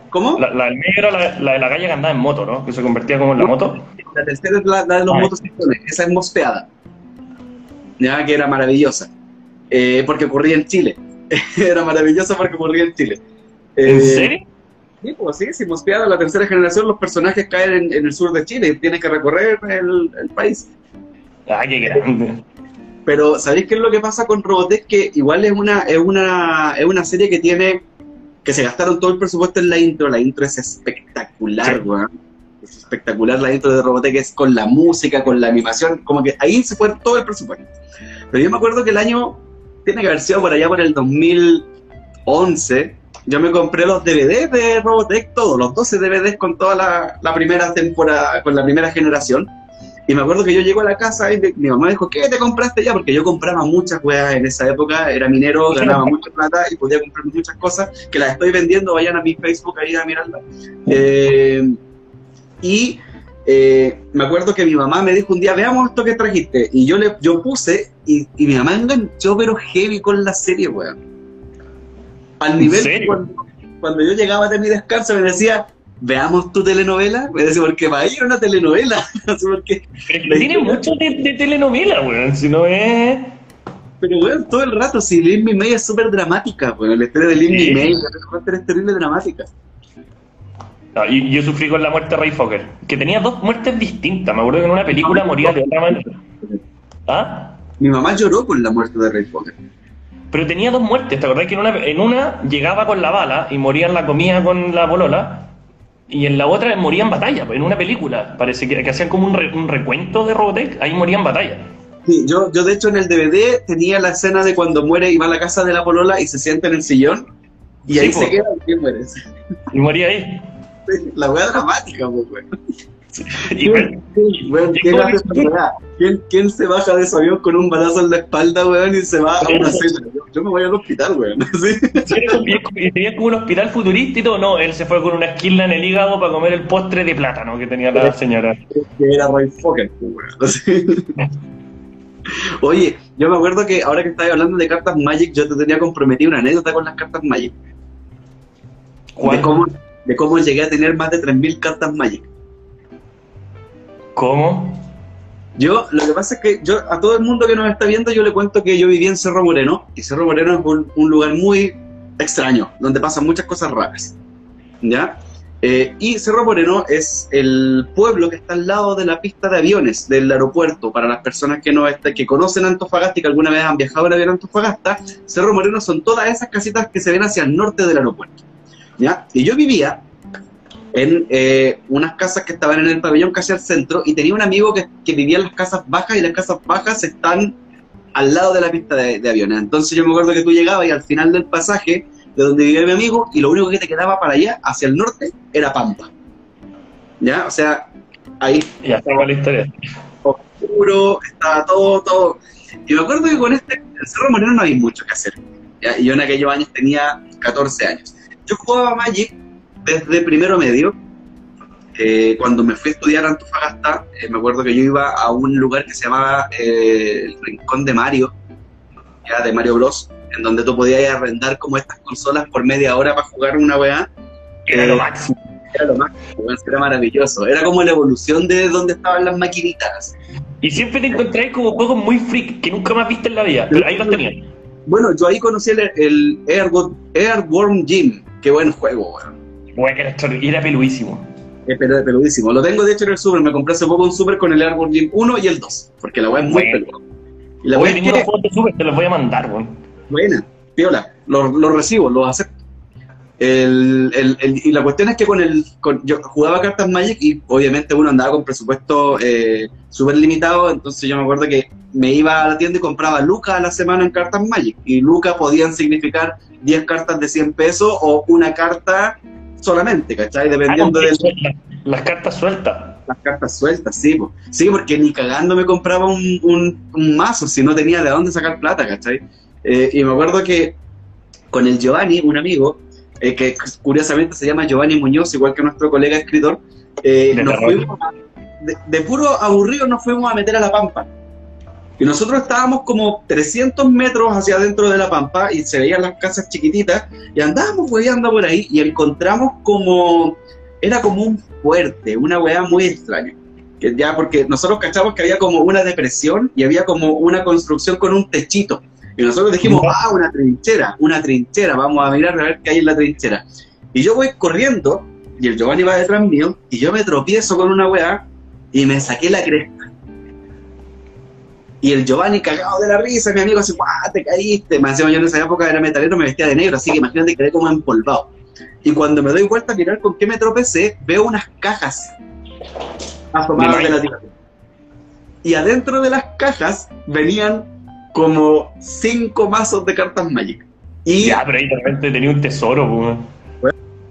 ¿Cómo? la, la del medio era la, la de la calle que andaba en moto, ¿no? Que se convertía como en la moto. La tercera es la, la de los Ah. motociclones, esa es Mospeada. Ya que era maravillosa. Eh, porque ocurría en Chile. [LAUGHS] era maravillosa porque ocurría en Chile. ¿En Eh, serio? Sí, pues sí, si Mospeada, la tercera generación, los personajes caen en, en el sur de Chile y tienen que recorrer el, el país. Ah, qué grande. Pero ¿sabéis qué es lo que pasa con Robotech? Que igual es una, es una, es una serie que tiene, que se gastaron todo el presupuesto en la intro, la intro es espectacular, Sí. weón. Es espectacular la intro de Robotech, es con la música, con la animación, como que ahí se fue todo el presupuesto. Pero yo me acuerdo que el año, tiene que haber sido por allá por el 2011, yo me compré los DVDs de Robotech, todos, los 12 DVDs con toda la, la primera temporada, con la primera generación. Y me acuerdo que yo llego a la casa y mi, mi mamá dijo, ¿qué te compraste ya? Porque yo compraba muchas weas en esa época, era minero, ganaba mucha plata y podía comprar muchas cosas que las estoy vendiendo, vayan a mi Facebook ahí a mirarlas. Eh, y eh, me acuerdo que mi mamá me dijo un día, veamos esto que trajiste. Y yo le yo puse y, y mi mamá enganchó pero heavy con la serie, weón. Al ¿En nivel que cuando, cuando yo llegaba de mi descanso me decía, veamos tu telenovela. Me decía, porque para ella era una telenovela. [LAUGHS] Porque Pero tiene mucho de, de telenovela, weón. Si no es. Pero, weón, todo el rato, si Lin May es súper dramática, weón, la historia de Lin Sí. May, la historia es terrible dramática. No, y- yo sufrí con la muerte de Ray Fokker, que tenía dos muertes distintas. Me acuerdo que en una película moría de otra manera. ¿Ah? Mi mamá lloró con la muerte de Ray Fokker. Pero tenía dos muertes, ¿te acordás que en una, en una llegaba con la bala y moría en la comida con la polola? Y en la otra moría en batalla, en una película. Parece que, que hacían como un, re- un recuento de Robotech, ahí moría en batalla. Sí, yo, yo de hecho en el DVD tenía la escena de cuando muere y va a la casa de la polola y se sienta en el sillón y Sí, ahí po. se queda y ¿quién muere? Y moría ahí. [LAUGHS] La wea dramática, pues, weón. [LAUGHS] Bueno, ¿quién hace weá? ¿Quién, quién se baja de su avión con un balazo en la espalda, weón, y se va a una cena? Yo, yo me voy al hospital, weón. [LAUGHS] ¿sí? y tenía como un hospital futurista y todo. No, él se fue con una esquila en el hígado para comer el postre de plátano que tenía la señora. que era Ray Fokker, pues, weón. ¿sí? Oye, yo me acuerdo que ahora que estabas hablando de cartas Magic, yo te tenía comprometido una anécdota con las cartas Magic. De ¿Cuál? cómo, de cómo llegué a tener más de 3.000 cartas Magic. ¿Cómo? Yo, lo que pasa es que yo a todo el mundo que nos está viendo, yo le cuento que yo viví en Cerro Moreno, y Cerro Moreno es un, un lugar muy extraño, donde pasan muchas cosas raras. ¿Ya? Eh, y Cerro Moreno es el pueblo que está al lado de la pista de aviones del aeropuerto. Para las personas que no está- que conocen Antofagasta y que alguna vez han viajado en avión a Antofagasta, Cerro Moreno son todas esas casitas que se ven hacia el norte del aeropuerto. ¿Ya? Y yo vivía en eh, unas casas que estaban en el pabellón casi al centro y tenía un amigo que, que vivía en las casas bajas y las casas bajas están al lado de la pista de, de aviones. Entonces yo me acuerdo que tú llegabas y al final del pasaje de donde vivía mi amigo y lo único que te quedaba para allá, hacia el norte, era Pampa. ¿Ya? O sea, ahí Ya está igual la historia. oscuro, estaba todo, todo. Y me acuerdo que con este, el Cerro Moreno no había mucho que hacer. ¿ya? Y yo en aquellos años tenía 14 años. Yo jugaba Magic desde primero medio. Eh, cuando me fui a estudiar a Antofagasta, eh, me acuerdo que yo iba a un lugar que se llamaba eh, el Rincón de Mario, ya de Mario Bros, en donde tú podías arrendar como estas consolas por media hora para jugar una weá. Era Eh, lo máximo. Era lo máximo, era maravilloso. Era como la evolución de donde estaban las maquinitas. Y siempre te encontrás como juegos muy freak que nunca más viste en la vida, pero ahí los tenías. Bueno, yo ahí conocí el, el Airwo- Airworm Gym. Qué buen juego, weón. Bueno, era, extraordin- era peludísimo. Es pelu- peludísimo. Lo tengo de hecho en el Super. Me compré hace poco un Super con el Airworm Gym 1 y el 2. Porque la weá es muy Bueno. peluda. Y la weá es que- Super, te los voy a mandar, weón. buena, piola. Los lo recibo, los acepto. El, el- el- y la cuestión es que con el con- yo jugaba cartas Magic y obviamente uno andaba con presupuesto eh, súper limitado, entonces yo me acuerdo que me iba a la tienda y compraba lucas a la semana en cartas Magic y lucas podían significar 10 cartas de 100 pesos o una carta solamente, ¿cachai? Dependiendo Ah, de Las cartas sueltas. las cartas sueltas, sí, po. sí, porque ni cagando me compraba un, un- un mazo si no tenía de dónde sacar plata, ¿cachai? Eh, y me acuerdo que con el Giovanni, un amigo, eh, que curiosamente se llama Giovanni Muñoz, igual que nuestro colega escritor, eh, De nos fuimos a- de, de puro aburrido nos fuimos a meter a la pampa. Y nosotros estábamos como 300 metros hacia adentro de la pampa y se veían las casas chiquititas y andábamos hueveando por ahí y encontramos como, era como un fuerte, una weá muy extraña. Que ya, porque nosotros cachamos que había como una depresión y había como una construcción con un techito. Y nosotros dijimos, ah, una trinchera, una trinchera, vamos a mirar a ver qué hay en la trinchera. Y yo voy corriendo y el Giovanni va detrás mío y yo me tropiezo con una weá y me saqué la cresta. Y el Giovanni cagado de la risa, mi amigo así, ¡guau! Te caíste. Me decía, yo en esa época era metalero, me vestía de negro, así que imagínate que quedé como empolvado. Y cuando me doy vuelta a mirar con qué me tropecé, veo unas cajas asomadas De la tierra. Y adentro de las cajas venían como cinco mazos de cartas Magic. Y, Ya, pero ahí de repente tenía un tesoro, weón.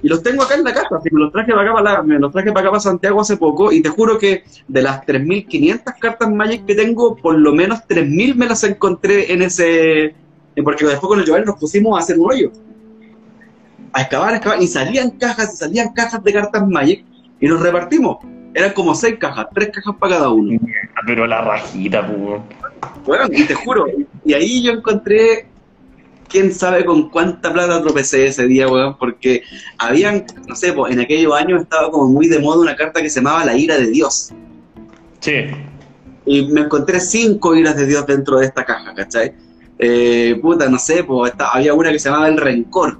y los tengo acá en la casa, así me los traje para acá para, la- me los traje para acá para Santiago hace poco y te juro que de las 3.500 cartas Magic que tengo, por lo menos 3.000 me las encontré en ese... Porque después con el Giovanni nos pusimos a hacer un hoyo. A excavar, a excavar, y salían cajas y salían cajas de cartas Magic y nos repartimos. Eran como seis cajas, tres cajas para cada uno. Ah, Pero la rajita, weón. Bueno, y te juro, y ahí yo encontré, quién sabe con cuánta plata tropecé ese día, weón, porque habían, no sé, pues, en aquellos años estaba como muy de moda una carta que se llamaba La ira de Dios. Sí. Y me encontré cinco iras de Dios dentro de esta caja, ¿cachai? Eh, puta, no sé, pues esta- había una que se llamaba El Rencor.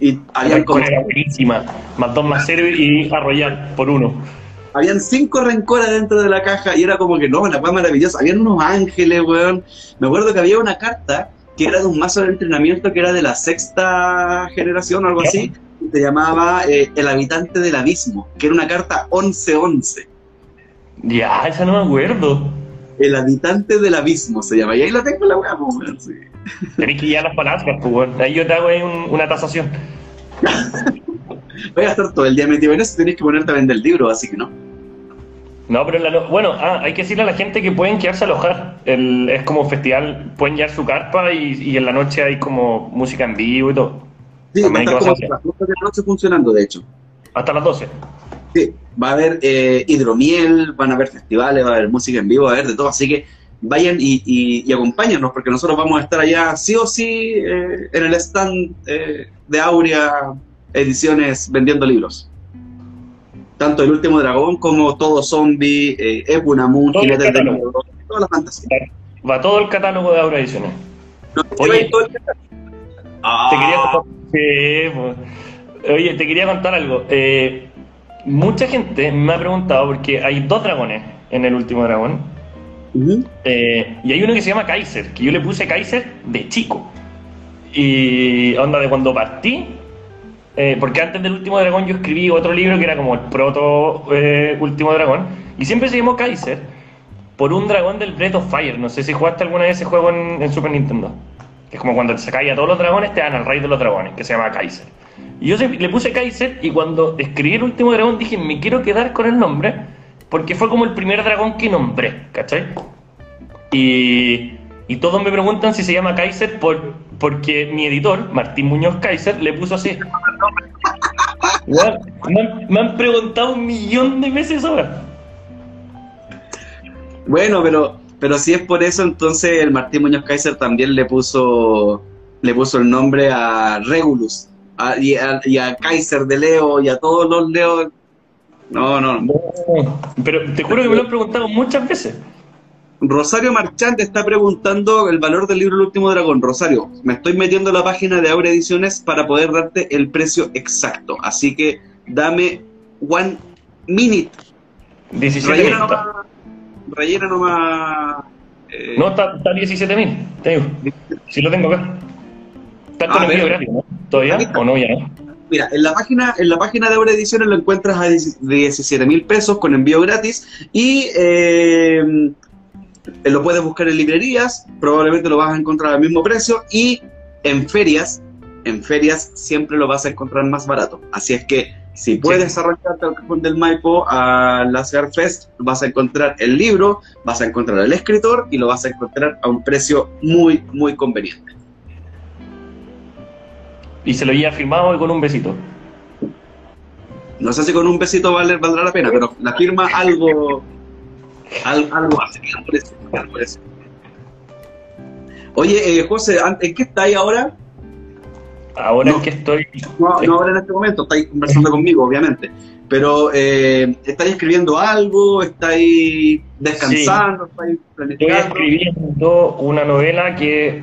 Y como, era buenísima. Más dos más cero y arrollar por uno. Habían cinco rencores dentro de la caja y era como que no, la weá maravillosa. Habían unos ángeles, weón. Me acuerdo que había una carta que era de un mazo de entrenamiento que era de la sexta generación o algo Ya. así. y Se llamaba eh, El habitante del abismo, que era una carta 11-11. Ya, esa no me acuerdo. El habitante del abismo se llama. Y ahí la tengo la weá, weón. sí. Tenés que guiar las palabras, pues, weón. Ahí yo te hago ahí un- una tasación. [LAUGHS] Voy a estar todo el día metido en eso. Tenés que ponerte a vender el libro, así que no. No, pero la no- bueno, ah, hay que decirle a la gente que pueden quedarse a alojar. El, es como un festival, pueden llevar su carpa y, y en la noche hay como música en vivo y todo. Sí, va a estar como pasarse. las 12 de la noche funcionando, de hecho. Hasta las 12. Sí, va a haber eh, hidromiel, van a haber festivales, va a haber música en vivo, va a haber de todo, así que vayan y, y, y acompáñennos, porque nosotros vamos a estar allá sí o sí eh, en el stand eh, de Aurea Ediciones vendiendo libros. Tanto El Último Dragón como Todo Zombie, eh, Epunamun, Jinetes. Miedo, toda la fantasía. Va todo el catálogo de Aura Ediciones. No, Oye. lleva todo el- Ah, Te quería contar, Sí, pues. Oye, te quería contar algo. Eh, mucha gente me ha preguntado porque hay dos dragones en el último dragón. Eh, y hay uno que se llama Kaiser, que yo le puse Kaiser de chico. Y onda de cuando partí, eh, porque antes del Último Dragón yo escribí otro libro que era como el proto eh, Último Dragón, y siempre se llamó Kaiser por un dragón del Breath of Fire. No sé si jugaste alguna vez ese juego en, Super Nintendo. Que es como cuando te sacáis a todos los dragones, te dan al rey de los dragones, que se llama Kaiser. Y yo le puse Kaiser y cuando escribí el último dragón dije, me quiero quedar con el nombre, porque fue como el primer dragón que nombré, ¿cachai? Y, y todos me preguntan si se llama Kaiser por, porque mi editor, Martín Muñoz Kaiser, le puso así. me, han, preguntado un millón de veces ahora. Bueno, pero, pero si es por eso, entonces el Martín Muñoz Kaiser también le puso, le puso el nombre a Regulus y, a, Kaiser de Leo y a todos los Leo. No, no. no. Pero te juro que me lo han preguntado muchas veces. Rosario Marchante está preguntando el valor del libro El último dragón. Rosario, me estoy metiendo en la página de Aura Ediciones para poder darte el precio exacto. Así que dame one minute. 17 rellena nomás. Rellena nomás eh, no, está, está 17 mil. Si lo tengo acá. Está con ah, envío gratis, ¿no? ¿Todavía? ¿O no ya Mira, en la página, en la página de Aura Ediciones lo encuentras a 17 mil pesos con envío gratis y eh, eh, lo puedes buscar en librerías, probablemente lo vas a encontrar al mismo precio y en ferias, en ferias siempre lo vas a encontrar más barato. Así es que si puedes arrancarte al cajón del Maipo a la Fest, vas a encontrar el libro, vas a encontrar el escritor y lo vas a encontrar a un precio muy, muy conveniente. Y se lo había firmado con un besito. No sé si con un besito vale, valdrá la pena, pero la firma algo algo hace, por eso, Oye, eh, José, ¿en qué estáis ahora? Ahora en qué estoy. No, no, ahora en este momento, estáis conversando conmigo, obviamente. Pero, eh, ¿estáis escribiendo algo? ¿Estáis descansando? ¿Estáis planificando? Estoy escribiendo una novela que.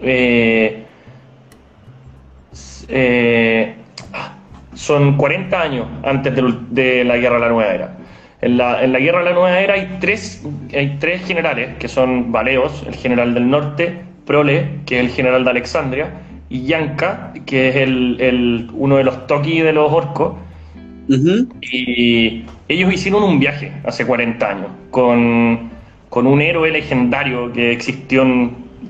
Eh, eh, son 40 años antes de, de la Guerra de la Nueva Era. En la, en la Guerra de la Nueva Era hay tres, hay tres generales, que son Baleos, el general del norte, Prole, que es el general de Alexandria, y Yanka, que es el, el uno de los Toki de los orcos. Y ellos hicieron un viaje hace 40 años con, con un héroe legendario que existió,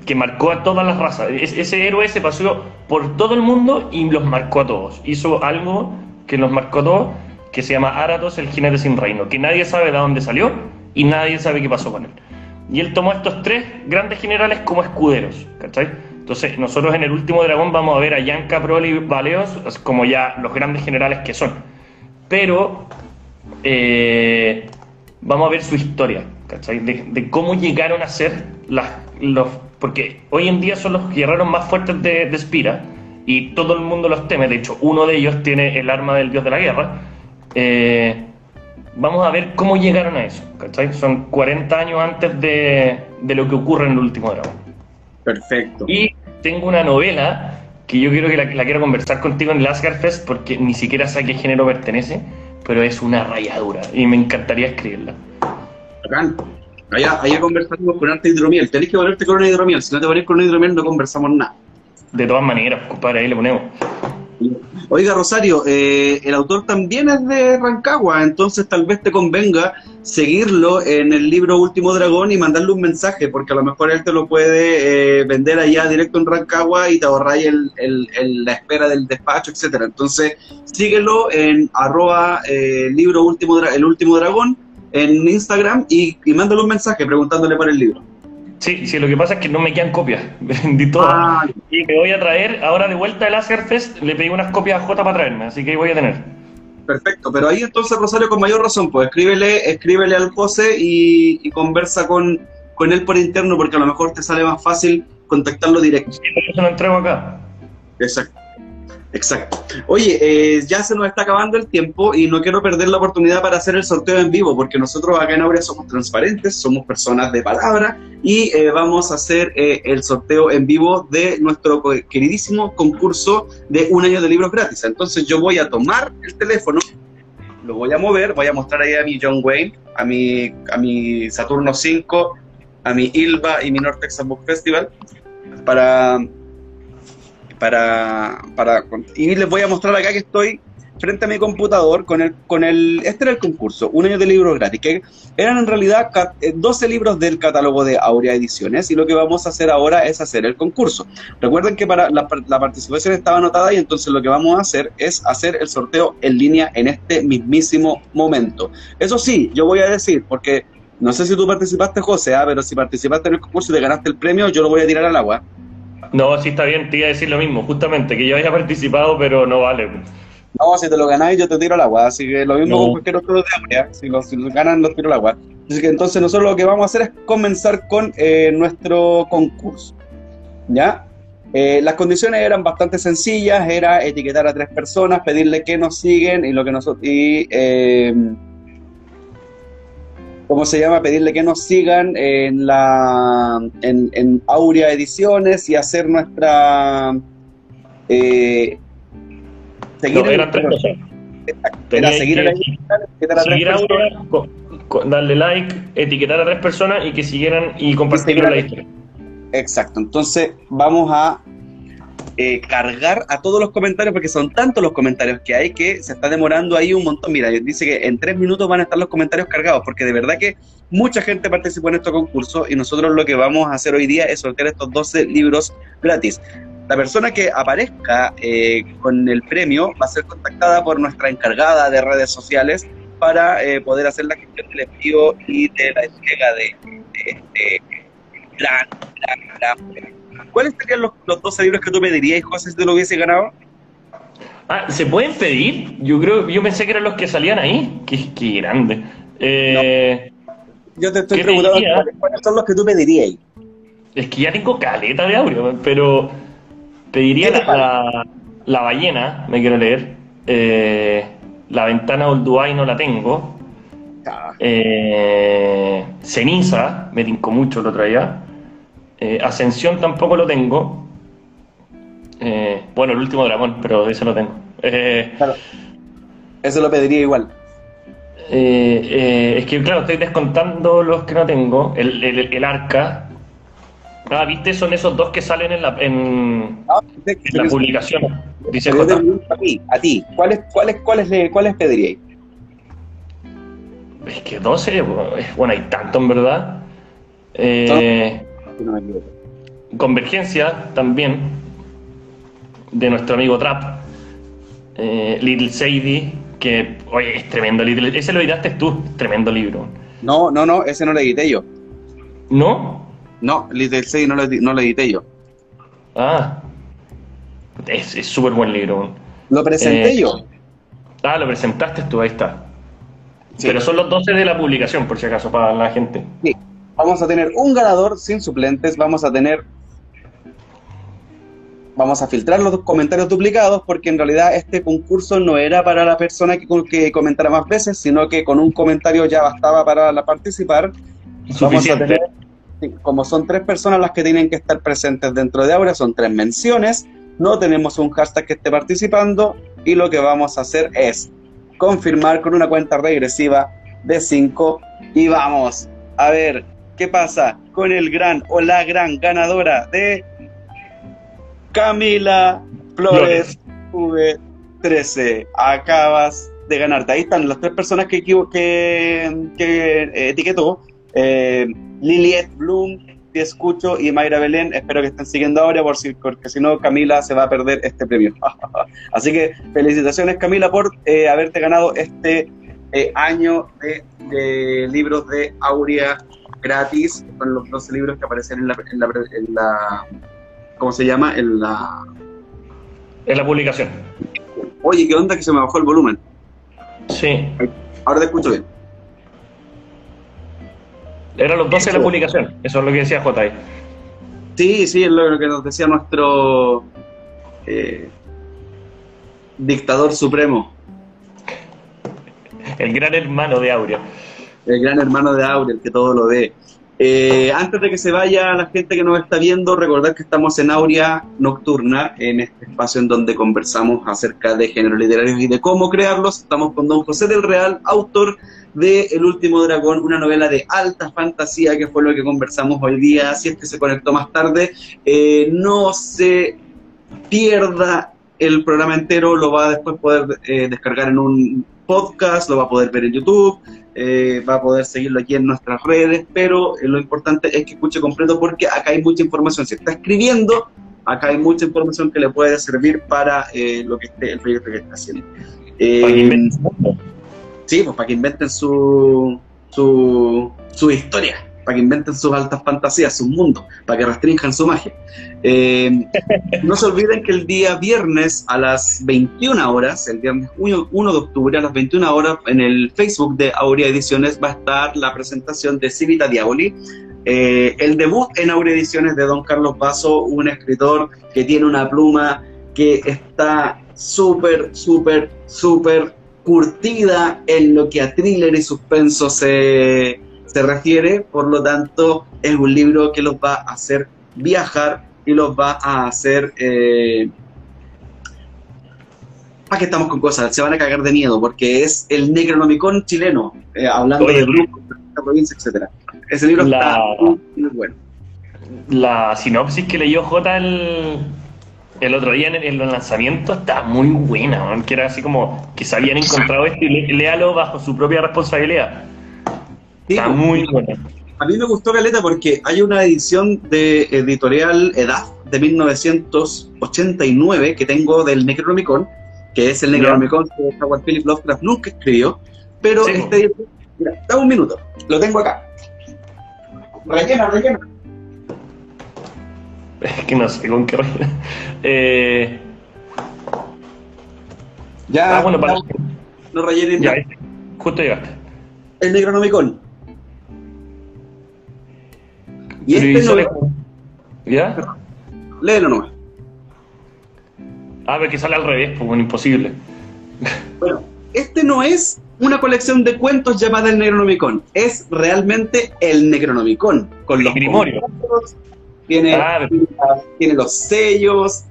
que marcó a todas las razas. ese héroe se pasó por todo el mundo y los marcó a todos. Hizo algo que los marcó a todos que se llama Aratos, el jinete sin reino, que nadie sabe de dónde salió y nadie sabe qué pasó con él. Y él tomó estos tres grandes generales como escuderos, ¿cachai? Entonces, nosotros en el último dragón vamos a ver a Yanka, Proli y Baleos como ya los grandes generales que son. Pero eh, vamos a ver su historia, ¿cachai? De, cómo llegaron a ser las, los... Porque hoy en día son los guerreros más fuertes de, de Spira y todo el mundo los teme. De hecho, uno de ellos tiene el arma del dios de la guerra eh, vamos a ver cómo llegaron a eso. ¿cachai? Son 40 años antes de, lo que ocurre en el último dragón. Perfecto. Y tengo una novela que yo quiero que la, quiero conversar contigo en el Asgard Fest porque ni siquiera sé a qué género pertenece, pero es una rayadura y me encantaría escribirla. Bacán. Allá, allá conversamos con arte hidromiel. Tenés que ponerte con una hidromiel. Si no te pones con una hidromiel, no conversamos nada. De todas maneras, compadre, ahí le ponemos. Oiga, Rosario, eh, el autor también es de Rancagua, entonces tal vez te convenga seguirlo en el libro Último Dragón y mandarle un mensaje, porque a lo mejor él te lo puede eh, vender allá directo en Rancagua y te ahorráis el, la espera del despacho, etcétera. Entonces, síguelo en arroba eh, libro último, el último dragón en Instagram y, y un mensaje preguntándole por el libro. Sí, sí, lo que pasa es que no me quedan copias. [LAUGHS] Vendí todas. Ah. y me voy a traer, ahora de vuelta al Laser Fest, le pedí unas copias a J para traerme, así que voy a tener. Perfecto, pero ahí entonces Rosario con mayor razón, pues escríbele, escríbele al José y, conversa con, con él por interno, porque a lo mejor te sale más fácil contactarlo directo. Sí, yo se lo entrego acá. Exacto. Exacto. Oye, eh, ya se nos está acabando el tiempo y no quiero perder la oportunidad para hacer el sorteo en vivo, porque nosotros acá en Aurea somos transparentes, somos personas de palabra y eh, vamos a hacer eh, el sorteo en vivo de nuestro queridísimo concurso de un año de libros gratis. Entonces yo voy a tomar el teléfono, lo voy a mover, voy a mostrar ahí a mi John Wayne, a mi, a mi Saturno 5, a mi ILVA y mi North Texas Book Festival para para, para, y les voy a mostrar acá que estoy frente a mi computador con el, con el, este era el concurso, un año de libros gratis, que eran en realidad 12 eh, libros del catálogo de Aurea Ediciones y lo que vamos a hacer ahora es hacer el concurso. Recuerden que para la, participación estaba anotada y entonces lo que vamos a hacer es hacer el sorteo en línea en este mismísimo momento. Eso sí, yo voy a decir, porque no sé si tú participaste, José, ¿ah? pero si participaste en el concurso y te ganaste el premio, yo lo voy a tirar al agua. No, sí está bien, te iba a decir lo mismo, justamente, que yo haya [LAUGHS] participado, pero no vale. No, si te lo ganáis, yo te tiro al agua. Así que lo mismo con cualquier otro de Aurea. Si los, si ganan, los tiro al agua. Así que entonces nosotros lo que vamos a hacer es comenzar con eh, nuestro concurso. ¿Ya? Eh, las condiciones eran bastante sencillas, era etiquetar a tres personas, pedirle que nos siguen y lo que nosotros y eh, ¿cómo se llama? Pedirle que nos sigan en la en, en Aurea Ediciones y hacer nuestra eh, seguir eran tres cosas. Era seguir a darle like, etiquetar a tres personas y que siguieran y compartir la historia. Exacto, entonces vamos a eh, cargar a todos los comentarios porque son tantos los comentarios que hay que se está demorando ahí un montón. Mira, dice que en tres minutos van a estar los comentarios cargados porque de verdad que mucha gente participó en estos concursos y nosotros lo que vamos a hacer hoy día es sortear estos 12 libros gratis. La persona que aparezca eh, con el premio va a ser contactada por nuestra encargada de redes sociales para eh, poder hacer la gestión del envío y de la entrega de, este gran, gran, gran ¿Cuáles serían los, los 12 libros que tú pedirías, José, si te lo hubiese ganado? Ah, ¿se pueden pedir? Yo creo, yo pensé que eran los que salían ahí. Qué, qué grande. Eh, Yo te estoy preguntando cuáles son los que tú pedirías. Es que ya tengo caleta de audio, pero Pediría la, la, ballena, me quiero leer. Eh, la ventana Olduay no la tengo. Ah. Eh, ceniza, me tincó mucho lo otro Eh, Ascensión tampoco lo tengo. Eh, bueno, el último dragón, pero ese lo tengo. claro. Eso lo pediría igual. es que, claro, estoy descontando los que no tengo. El, el, el arca, Ah, viste, son esos dos que salen en la, en, la publicación. Dice A ti, a ti, ¿cuáles, cuáles, cuáles, cuáles pediríais? Es que 12, bueno, hay tanto en verdad. Eh, Convergencia también, de nuestro amigo Trap. Eh, Little Sadie, que, oye, es tremendo. Little, ese lo editaste tú, tremendo libro. No, no, no, ese no lo edité yo. ¿No? No, Little 6 no lo, no lo edité yo. Ah, es súper buen libro. Lo presenté eh, yo. Ah, lo presentaste tú, ahí está. Pero son los 12 de la publicación, por si acaso, para la gente. Sí, vamos a tener un ganador sin suplentes, vamos a tener... Vamos a filtrar los comentarios duplicados porque en realidad este concurso no era para la persona que, que comentara más veces, sino que con un comentario ya bastaba para la participar. Vamos a tener como son tres personas las que tienen que estar presentes dentro de Aura, son tres menciones, no tenemos un hashtag que esté participando y lo que vamos a hacer es confirmar con una cuenta regresiva de 5 y vamos a ver qué pasa con el gran o la gran ganadora de Camila Flores V13. Acabas de ganarte. Ahí están las tres personas que, que, que eh, etiquetó. Eh, Liliet Bloom, te escucho, y Mayra Belén, espero que estén siguiendo ahora, por si, porque si no, Camila se va a perder este premio. [LAUGHS] Así que felicitaciones, Camila, por eh, haberte ganado este eh, año de, libros de Aurea gratis, con los 12 libros que aparecen en la, en la, ¿cómo se llama? En la... En la publicación. Oye, ¿qué onda que se me bajó el volumen? Sí. Ahora te escucho bien. Eran los 12 de la publicación, eso es lo que decía J. Sí, sí, es lo que nos decía nuestro eh, dictador supremo. El gran hermano de Aurea. El gran hermano de Aurea, el que todo lo ve. Eh, antes de que se vaya la gente que nos está viendo, recordar que estamos en Aurea Nocturna, en este espacio en donde conversamos acerca de géneros literarios y de cómo crearlos. Estamos con don José del Real, autor de El último dragón, una novela de alta fantasía, que fue lo que conversamos hoy día. Si es que se conectó más tarde, eh, no se pierda el programa entero, lo va a después poder eh, descargar en un podcast, lo va a poder ver en YouTube, eh, va a poder seguirlo aquí en nuestras redes, pero lo importante es que escuche completo porque acá hay mucha información. Si está escribiendo, acá hay mucha información que le puede servir para lo que esté, el proyecto que está haciendo. sí, pues para que inventen su, su, su historia para que inventen sus altas fantasías, sus mundos, para que restrinjan su magia. Eh, [LAUGHS] no se olviden que el día viernes a las 21 horas, el viernes 1, de octubre a las 21 horas, en el Facebook de Aurea Ediciones va a estar la presentación de Civita Diaboli, eh, el debut en Aurea Ediciones de Don Carlos Paso, un escritor que tiene una pluma que está súper, súper, súper curtida en lo que a thriller y suspenso se se refiere, por lo tanto es un libro que los va a hacer viajar y los va a hacer... Eh, ¿Para qué estamos con cosas? Se van a cagar de miedo porque es el Necronomicon chileno, eh, hablando de grupos, de provincia, etc. Ese libro está muy, bueno. La sinopsis que leyó J el, el otro día en el, lanzamiento está muy buena, que era así como que se habían encontrado esto y léalo bajo su propia responsabilidad. Está pues, muy buena. A mí me gustó Caleta porque hay una edición de editorial Edad de 1989 que tengo del Necronomicon, que es el Necronomicon que Howard Philip Lovecraft nunca escribió, pero este mira, da un minuto, lo tengo acá. Rellena, rellena. Es que no sé con qué rellena. Eh... Ya, ah, bueno, para... no rellenen. Ya, justo llegaste. El Necronomicon y este no es... ¿Ya? Léelo nomás. A ver, que sale al revés, pues bueno, imposible. [LAUGHS] Bueno, este no es una colección de cuentos llamada el Necronomicon, es realmente el Necronomicon. Con los Grimorio. Tiene, tiene los sellos,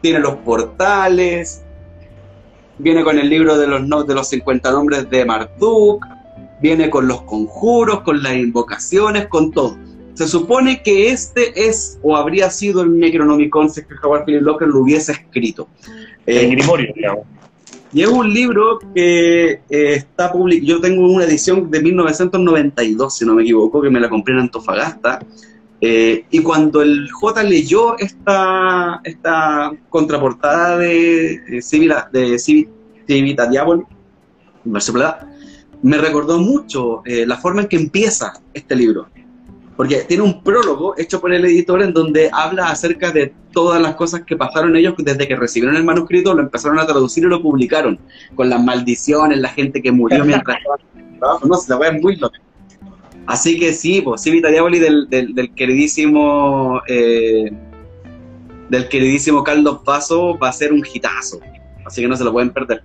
tiene los portales, viene con el libro de los, de los 50 nombres de Marduk, viene con los conjuros, con las invocaciones, con todo. Se supone que este es o habría sido el Necronomicon si es que Howard Philip Locker lo hubiese escrito. El eh, Grimorio, digamos. Y es un libro que eh, está publicado. Yo tengo una edición de 1992, si no me equivoco, que me la compré en Antofagasta. Eh, y cuando el J leyó esta, esta contraportada de Civita, de Civita Diaboli, me recordó mucho la forma en que empieza este libro porque tiene un prólogo hecho por el editor en donde habla acerca de todas las cosas que pasaron ellos desde que recibieron el manuscrito, lo empezaron a traducir y lo publicaron, con las maldiciones, la gente que murió mientras estaba no, se la voy a muy loca. Así que sí, pues Civita Diaboli del, del, queridísimo eh, del queridísimo Carlos Paso va a ser un hitazo, así que no se lo pueden perder.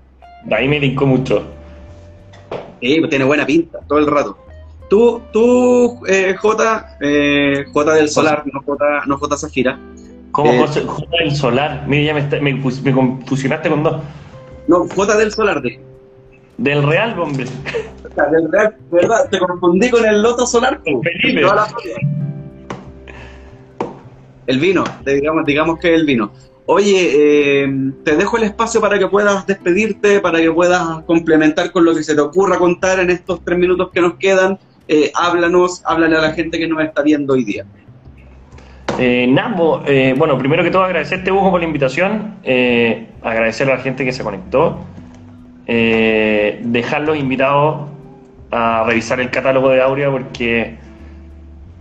ahí me linkó mucho. Sí, pues tiene buena pinta todo el rato. Tú, tú eh, J, eh, J del Solar, no J, no J Zafira. ¿Cómo eh, J, del Solar? Mira, ya me, me, me, confusionaste con dos. No, J del Solar. De. Del Real, hombre. del Real, ¿verdad? Te confundí con el Loto Solar. El vino, digamos, digamos que el vino. Oye, eh, te dejo el espacio para que puedas despedirte, para que puedas complementar con lo que se te ocurra contar en estos tres minutos que nos quedan eh, háblanos, háblale a la gente que nos está viendo hoy día. Eh, Nambo, eh, bueno, primero que todo agradecerte Hugo por la invitación, eh, agradecer a la gente que se conectó, dejar los invitados a revisar el catálogo de Aurea porque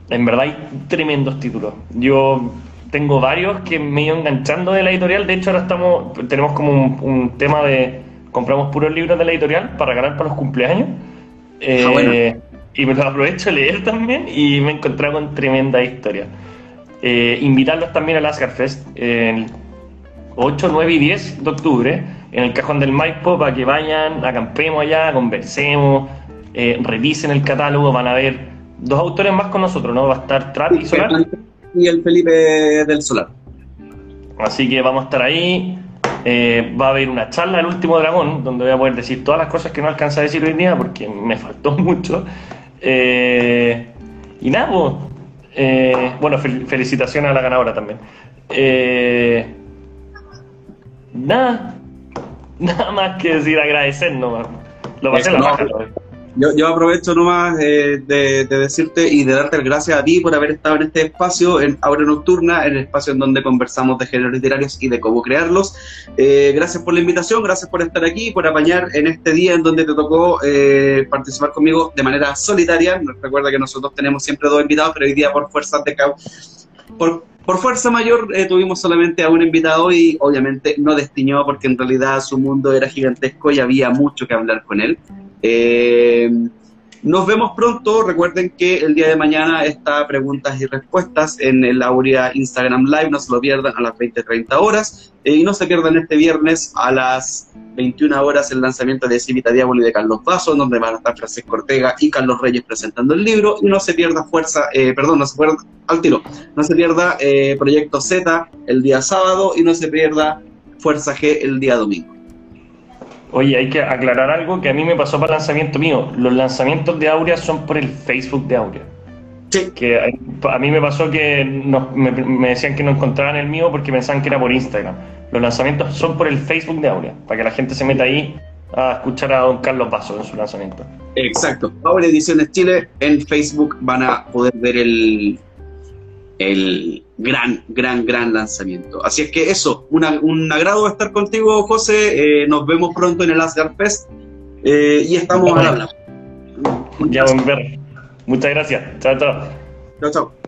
en verdad hay tremendos títulos. Yo tengo varios que me he ido enganchando de la editorial, de hecho ahora estamos, tenemos como un, tema de compramos puros libros de la editorial para ganar para los cumpleaños. Ah, bueno y me lo aprovecho a leer también y me he encontrado con tremenda historia. Eh, invitarlos también al Asgard Fest el 8, 9 y 10 de octubre en el Cajón del Maipo para que vayan, acampemos allá, conversemos, eh, revisen el catálogo, van a ver dos autores más con nosotros, ¿no? Va a estar Trap y Solar. Y el Felipe del Solar. Así que vamos a estar ahí. Eh, va a haber una charla del último dragón, donde voy a poder decir todas las cosas que no alcanza a decir hoy día, porque me faltó [LAUGHS] mucho. Eh, y nada, pues, eh, bueno, felicitaciones a la ganadora también. Eh, nada, [LAUGHS] nada más que decir agradecer nomás. Lo pasé la yo, aprovecho nomás eh, de, decirte y de darte las gracias a ti por haber estado en este espacio, en Aura Nocturna, en el espacio en donde conversamos de géneros literarios y de cómo crearlos. Eh, gracias por la invitación, gracias por estar aquí, por apañar en este día en donde te tocó eh, participar conmigo de manera solitaria. Recuerda que nosotros tenemos siempre dos invitados, pero hoy día por fuerza de por, por fuerza mayor tuvimos solamente a un invitado y obviamente no destiñó porque en realidad su mundo era gigantesco y había mucho que hablar con él. Eh, nos vemos pronto. Recuerden que el día de mañana está preguntas y respuestas en el Aurea Instagram Live. No se lo pierdan a las 20-30 horas. Eh, y no se pierdan este viernes a las 21 horas el lanzamiento de Civita Diablo y de Carlos Vaso, donde van a estar Francisco Ortega y Carlos Reyes presentando el libro. Y no se pierda Fuerza, eh, perdón, no se pierda, al tiro, no se pierda Proyecto Z el día sábado y no se pierda Fuerza G el día domingo. Oye, hay que aclarar algo que a mí me pasó para el lanzamiento mío. Los lanzamientos de Aurea son por el Facebook de Aurea. Sí. Que a, mí me pasó que me, decían que no encontraban el mío porque pensaban que era por Instagram. Los lanzamientos son por el Facebook de Aurea, para que la gente se meta ahí a escuchar a don Carlos Paso en su lanzamiento. Exacto. Aurea Ediciones Chile en Facebook van a poder ver el, el gran, gran, gran lanzamiento. Así es que eso, un agrado estar contigo, José. Eh, nos vemos pronto en el Asgard Fest eh, y estamos a hablar. Ya, Muchas gracias. Chao, chao. Chao, chao.